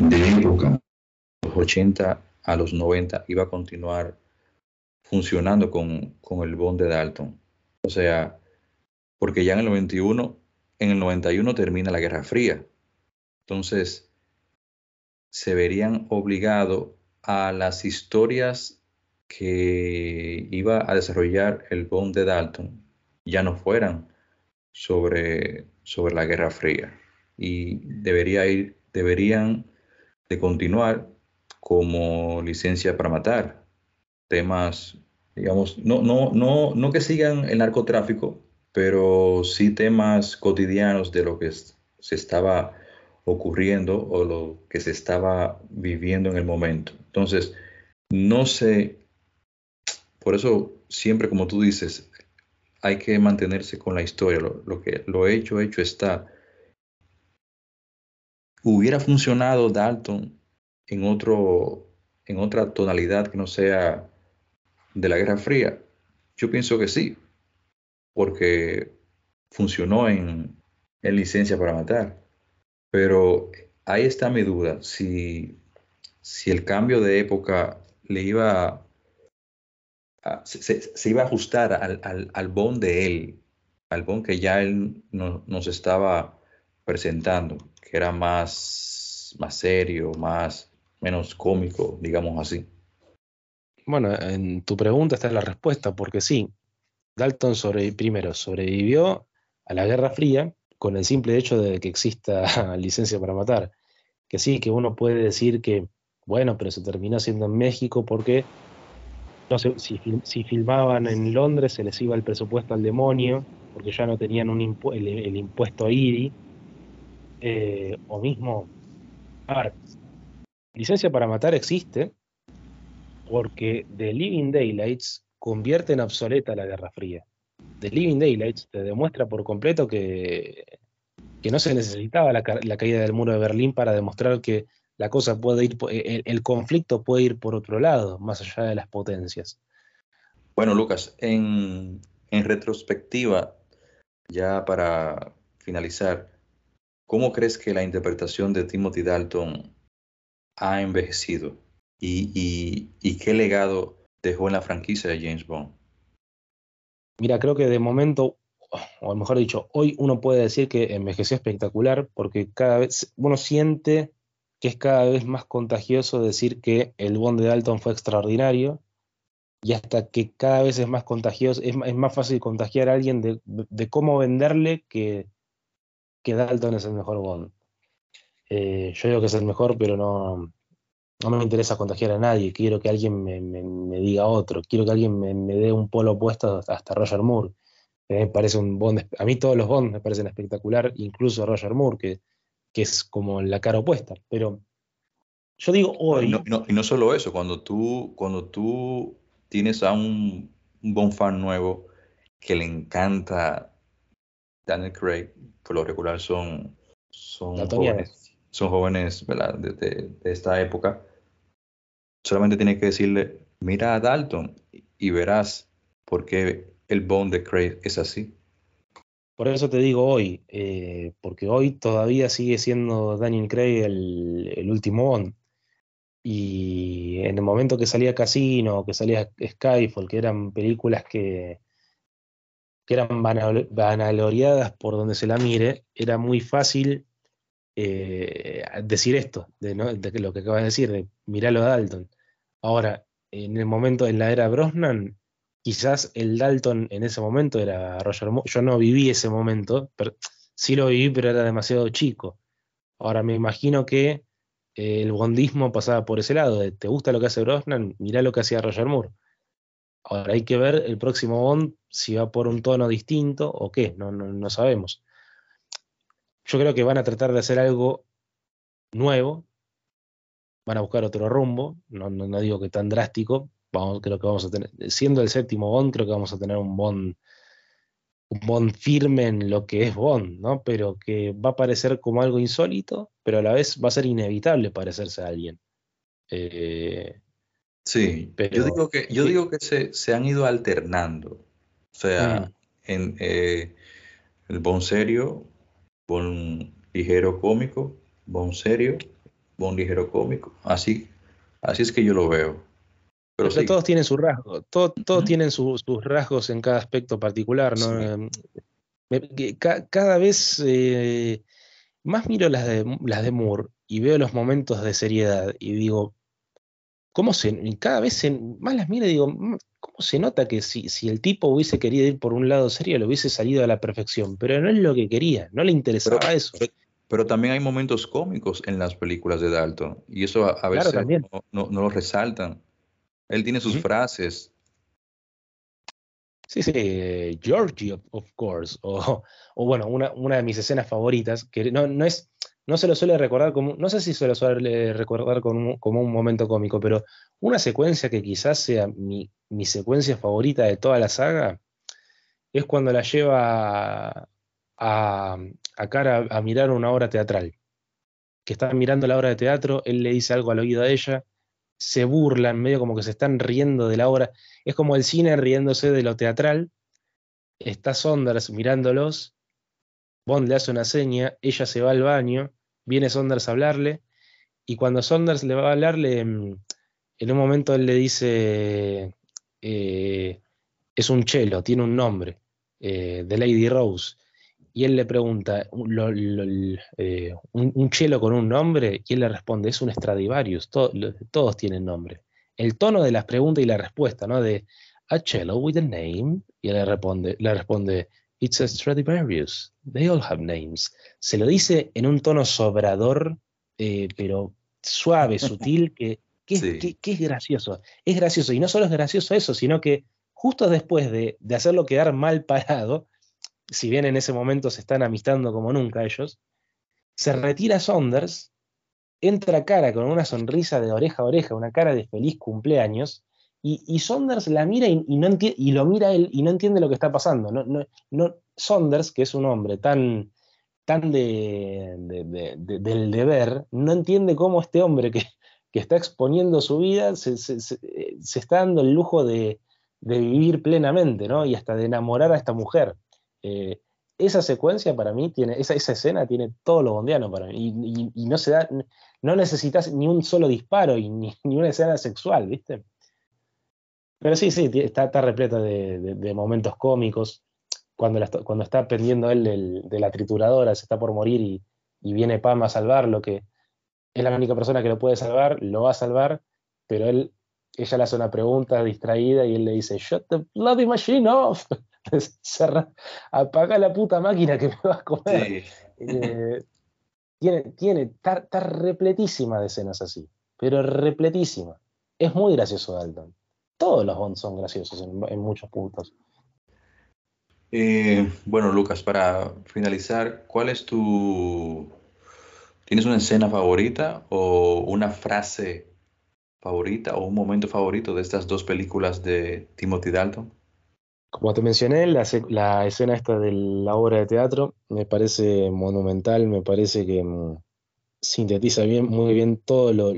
de época 80 a los 90 iba a continuar funcionando con, el Bond de Dalton. O sea, porque ya en el 91, en el 91 termina la Guerra Fría. Entonces, se verían obligados a las historias que iba a desarrollar el Bond de Dalton, ya no fueran sobre, sobre la Guerra Fría. Y debería ir, deberían de continuar como licencia para matar, temas, digamos, no, no, no, no que sigan el narcotráfico, pero sí temas cotidianos de lo que se estaba ocurriendo o lo que se estaba viviendo en el momento. Entonces, no sé, por eso siempre como tú dices, hay que mantenerse con la historia, lo, que lo hecho, hecho está. Hubiera funcionado Dalton en, otro, en otra tonalidad que no sea de la Guerra Fría? Yo pienso que sí, porque funcionó en, en licencia para matar. Pero ahí está mi duda, si, si el cambio de época le iba se, iba a ajustar al, al, al, Bond de él, al Bond que ya él nos estaba presentando, que era más, más serio, más, menos cómico, digamos así. Bueno, en tu pregunta está la respuesta, porque sí, Dalton primero sobrevivió a la Guerra Fría con el simple hecho de que exista licencia para matar. Que sí, que uno puede decir que, bueno, pero se terminó haciendo en México porque no sé, si, si, filmaban en Londres se les iba el presupuesto al demonio, porque ya no tenían un el, impuesto IRI, eh, o mismo, a ver, licencia para matar existe porque The Living Daylights convierte en obsoleta la Guerra Fría. The Living Daylights te demuestra por completo que, que no se necesitaba la, la caída del muro de Berlín para demostrar que la cosa puede ir, el, conflicto puede ir por otro lado, más allá de las potencias. Bueno, Lucas, en, retrospectiva, ya para finalizar, ¿cómo crees que la interpretación de Timothy Dalton ha envejecido? ¿Y, y qué legado dejó en la franquicia de James Bond? Mira, creo que de momento, o mejor dicho, hoy uno puede decir que envejeció espectacular porque cada vez uno siente que es cada vez más contagioso decir que el Bond de Dalton fue extraordinario y hasta que cada vez es más contagioso, es, más fácil contagiar a alguien de, cómo venderle que, que, Dalton es el mejor Bond. Eh, yo digo que es el mejor, pero no, no me interesa contagiar a nadie, quiero que alguien me, diga otro, quiero que alguien me, dé un polo opuesto hasta Roger Moore. me parece un Bond, a mí todos los Bonds me parecen espectacular, incluso Roger Moore, que que es como la cara opuesta. Pero yo digo hoy. y no solo eso, cuando tú, cuando tú tienes a un, un fan nuevo que le encanta Daniel Craig, por lo regular son, son jóvenes, son jóvenes De, de, esta época, solamente tienes que decirle, mira a Dalton y verás por qué el Bond de Craig es así. Por eso te digo hoy, eh, porque hoy todavía sigue siendo Daniel Craig el, último Bond. Y en el momento que salía Casino, que salía Skyfall, que eran películas que, eran vanagloriadas por donde se la mire, era muy fácil eh, decir esto, de, de, lo que acabas de decir, de mirarlo a Dalton. Ahora, en el momento, en la era Brosnan, quizás el Dalton en ese momento era Roger Moore. Yo no viví ese momento, pero, sí lo viví, pero era demasiado chico. Ahora me imagino que eh, el bondismo pasaba por ese lado, de te gusta lo que hace Brosnan, mirá lo que hacía Roger Moore. Ahora hay que ver el próximo Bond si va por un tono distinto o qué, no, no, sabemos. Yo creo que van a tratar de hacer algo nuevo, van a buscar otro rumbo, no, no digo que tan drástico, creo que vamos a tener, siendo el séptimo Bond, creo que vamos a tener un Bond, un Bond firme en lo que es Bond, ¿no? Pero que va a parecer como algo insólito, pero a la vez va a ser inevitable parecerse a alguien. Eh, sí, pero, yo digo que, yo digo que se, han ido alternando. O sea, mm. en eh, el Bond serio, Bond ligero cómico, Bond serio, Bond ligero cómico. Así, así es que yo lo veo. Pero, todos tienen sus rasgos, todos tienen sus rasgos en cada aspecto particular, ¿no? cada vez eh, más miro las de, las de Moore y veo los momentos de seriedad y digo, ¿cómo se, cada vez más las miro y digo, mm, ¿cómo se nota que si, si, el tipo hubiese querido ir por un lado serio, lo hubiese salido a la perfección? Pero no es lo que quería, no le interesaba eso. Pero, también hay momentos cómicos en las películas de Dalton y eso a, veces no, no, lo resaltan. Él tiene sus frases. Sí, sí, Georgie, of course. O, bueno, una, de mis escenas favoritas, que no, no, es, no se lo suele recordar como, no sé si se lo suele recordar como, como un momento cómico, pero una secuencia que quizás sea mi, secuencia favorita de toda la saga, es cuando la lleva a, a cara a mirar una obra teatral. Que está mirando la obra de teatro, él le dice algo al oído a ella, se burlan, medio como que se están riendo de la obra. Es como el cine riéndose de lo teatral. Está Saunders mirándolos, Bond le hace una seña, ella se va al baño, viene Saunders a hablarle, y cuando Saunders le va a hablarle, mm, en un momento él le dice, eh, es un chelo, tiene un nombre, eh, de Lady Rose y él le pregunta, eh, un, chelo con un nombre? Y él le responde, es un Stradivarius, todos tienen nombre. El tono de las preguntas y la respuesta, ¿no? De, a cello with a name, y él le responde, le responde It's a Stradivarius. They all have names. Se lo dice en un tono sobrador, eh, pero suave, sutil, que, es gracioso. Es gracioso. Y no solo es gracioso eso, sino que justo después de, de hacerlo quedar mal parado, si bien en ese momento se están amistando como nunca ellos, se retira Saunders, entra cara con una sonrisa de oreja a oreja, una cara de feliz cumpleaños, y, Saunders la mira y, no y lo mira él y no entiende lo que está pasando. No, no, no, Saunders, que es un hombre tan, tan de, del deber, no entiende cómo este hombre que, está exponiendo su vida se, está dando el lujo de, vivir plenamente, ¿no? Y hasta de enamorar a esta mujer. Eh, esa secuencia para mí tiene, esa, esa escena tiene todo lo bondiano para mí. Y, no se da, no necesitas ni un solo disparo y ni, una escena sexual, ¿viste? Pero sí, sí, está, está repleta de, momentos cómicos. Cuando, cuando está pendiendo él de la trituradora, se está por morir y, viene Pam a salvarlo, que es la única persona que lo puede salvar, lo va a salvar, pero él, ella le hace una pregunta distraída y él le dice, Shut the bloody machine off. apaga la puta máquina que me vas a comer. Eh, tiene, tiene, está, repletísima de escenas así, pero repletísima. Es muy gracioso Dalton todos los Bond son graciosos en, muchos puntos. Eh, bueno, Lucas, para finalizar, ¿cuál es tu... ¿Tienes una escena favorita o una frase favorita o un momento favorito de estas dos películas de Timothy Dalton? Como te mencioné, la, la escena esta de la obra de teatro me parece monumental, me parece que mm, sintetiza bien, muy bien todo lo,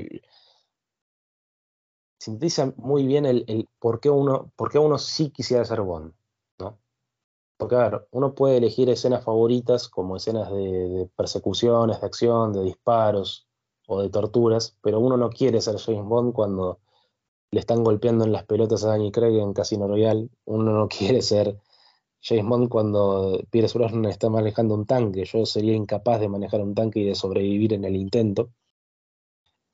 sintetiza muy bien el, por, qué uno, por qué uno sí quisiera ser Bond, ¿no? Porque, a ver, uno puede elegir escenas favoritas como escenas de, persecuciones, de acción, de disparos o de torturas, pero uno no quiere ser James Bond cuando le están golpeando en las pelotas a Danny Craig en Casino Royale, uno no quiere ser James Bond cuando Pierce Brosnan está manejando un tanque, yo sería incapaz de manejar un tanque y de sobrevivir en el intento.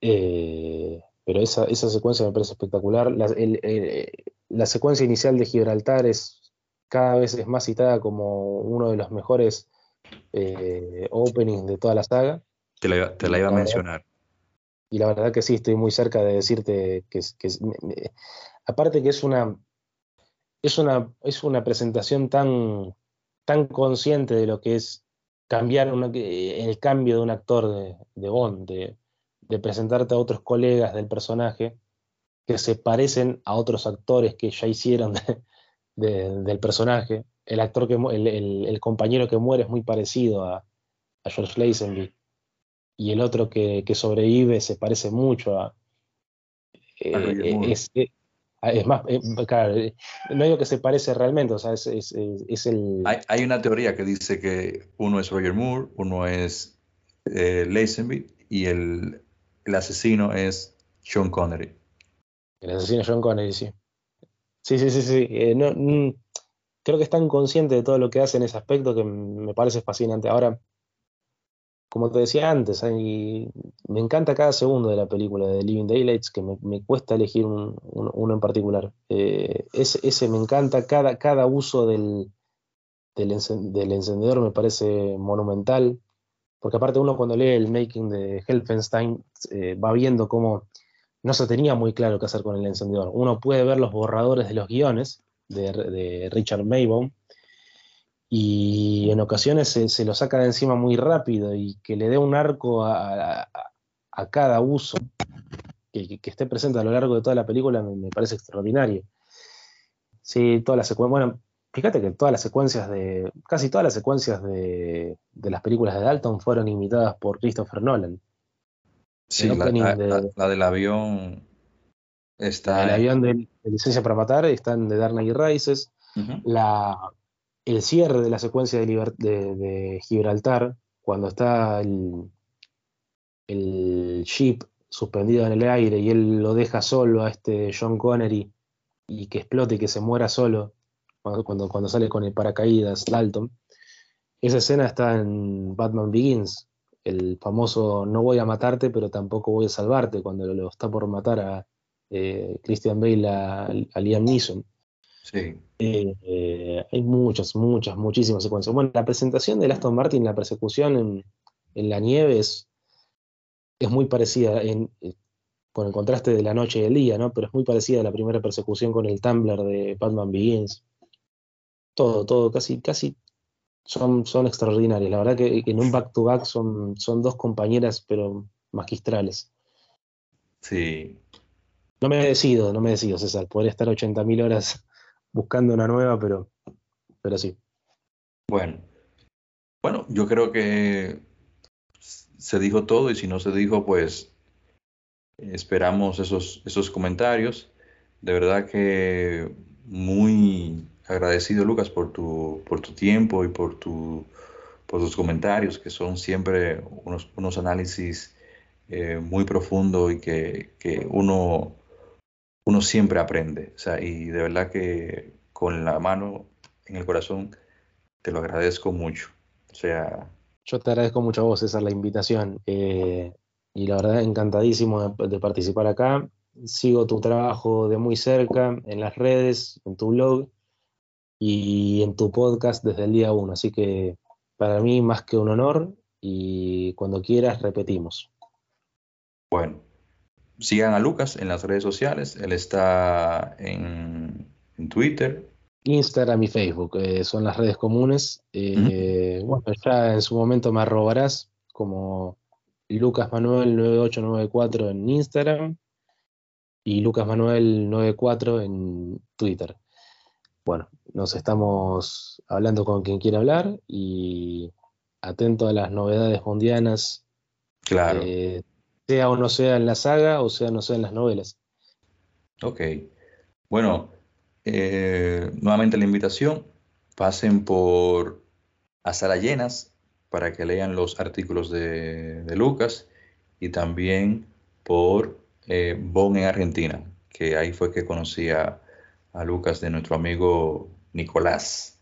Eh, pero esa, esa secuencia me parece espectacular. La, secuencia inicial de Gibraltar es cada vez es más citada como uno de los mejores eh, openings de toda la saga. Te la, iba a mencionar. Y la verdad que sí, estoy muy cerca de decirte que, aparte que es una, es una, es una presentación tan, tan consciente de lo que es cambiar el cambio de un actor de, Bond, de, presentarte a otros colegas del personaje que se parecen a otros actores que ya hicieron del personaje. El actor que el, compañero que muere es muy parecido a, George Lazenby. Y el otro que, sobrevive se parece mucho a. Eh, es, eh, es, más, eh, claro, no digo que se parece realmente, o sea, es, es el. Hay, una teoría que dice que uno es Roger Moore, uno es Lazenby y el, el asesino es Sean Connery. El asesino es Sean Connery, sí. Sí, sí, sí, sí. Eh, mm, creo que están conscientes de todo lo que hacen en ese aspecto que me parece fascinante. Ahora, como te decía antes, me encanta cada segundo de la película de Living Daylights, que me, cuesta elegir uno en particular. Eh, ese, me encanta, cada, uso del, encendedor me parece monumental porque aparte uno cuando lee el making de Helfenstein eh, va viendo cómo no se tenía muy claro qué hacer con el encendedor. Uno puede ver los borradores de los guiones de, Richard Maybaum y en ocasiones se, lo saca de encima muy rápido y que le dé un arco a, cada uso que, esté presente a lo largo de toda la película me, me parece extraordinario. Sí, toda la secuencia, bueno, Fíjate que todas las secuencias de. casi todas las secuencias de, las películas de Dalton fueron imitadas por Christopher Nolan. Sí, la, del avión está. El avión de, licencia para matar están de Dark Knight Rises. la, el cierre de la secuencia de, Gibraltar, cuando está el, el ship suspendido en el aire y él lo deja solo a este John Connery y que explote y que se muera solo cuando, sale con el paracaídas Dalton. Esa escena está en Batman Begins, el famoso no voy a matarte, pero tampoco voy a salvarte, cuando lo, está por matar a eh, Christian Bale a, Liam Neeson. Sí. Eh, hay muchas, muchas, muchísimas secuencias. Bueno, la presentación de Aston Martin, la persecución en, en la nieve es, es muy parecida, en, eh, con el contraste de la noche y el día, ¿no? Pero es muy parecida a la primera persecución con el Tumblr de Batman Begins. Todo, todo, casi, casi son, son extraordinarias. La verdad que, en un back-to-back son, son dos compañeras, pero magistrales. Sí. No me decido, no me decido, César. Podría estar 80.000 horas buscando una nueva, pero, pero sí. Bueno. Bueno, yo creo que se dijo todo y si no se dijo, pues esperamos esos, esos comentarios. De verdad que muy agradecido, Lucas, por tu, por tu tiempo y por, tu, por tus comentarios, que son siempre unos, unos análisis eh, muy profundos y que, que, uno, uno siempre aprende. O sea, y de verdad que con la mano en el corazón te lo agradezco mucho. O sea, yo te agradezco mucho a vos, César, la invitación. Eh, y la verdad, encantadísimo de, participar acá. Sigo tu trabajo de muy cerca en las redes, en tu blog y en tu podcast desde el día uno. Así que para mí, más que un honor. Y cuando quieras, repetimos. Bueno, sigan a Lucas en las redes sociales. Él está en, en Twitter, Instagram y Facebook eh, son las redes comunes. Eh, bueno, ya en su momento me arrobarás como Lucas Manuel 9894 en Instagram y Lucas Manuel 94 en Twitter. Bueno, nos estamos hablando con quien quiera hablar y atento a las novedades mundianas. Claro. Eh, sea o no sea en la saga o sea no sea en las novelas. Ok. Bueno, eh, nuevamente la invitación, pasen por a Sala Llenas para que lean los artículos de, Lucas y también por eh, Bon en Argentina, que ahí fue que conocí a, Lucas de nuestro amigo Nicolás.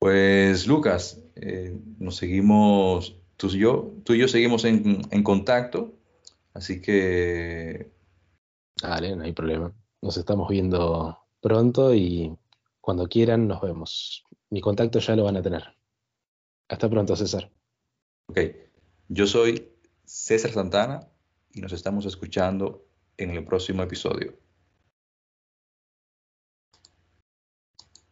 Pues Lucas, eh, nos seguimos, tú y yo, tú y yo seguimos en, en contacto, así que... Dale, no hay problema. Nos estamos viendo pronto y cuando quieran nos vemos. Mi contacto ya lo van a tener. Hasta pronto, César. Ok, yo soy César Santana y nos estamos escuchando en el próximo episodio.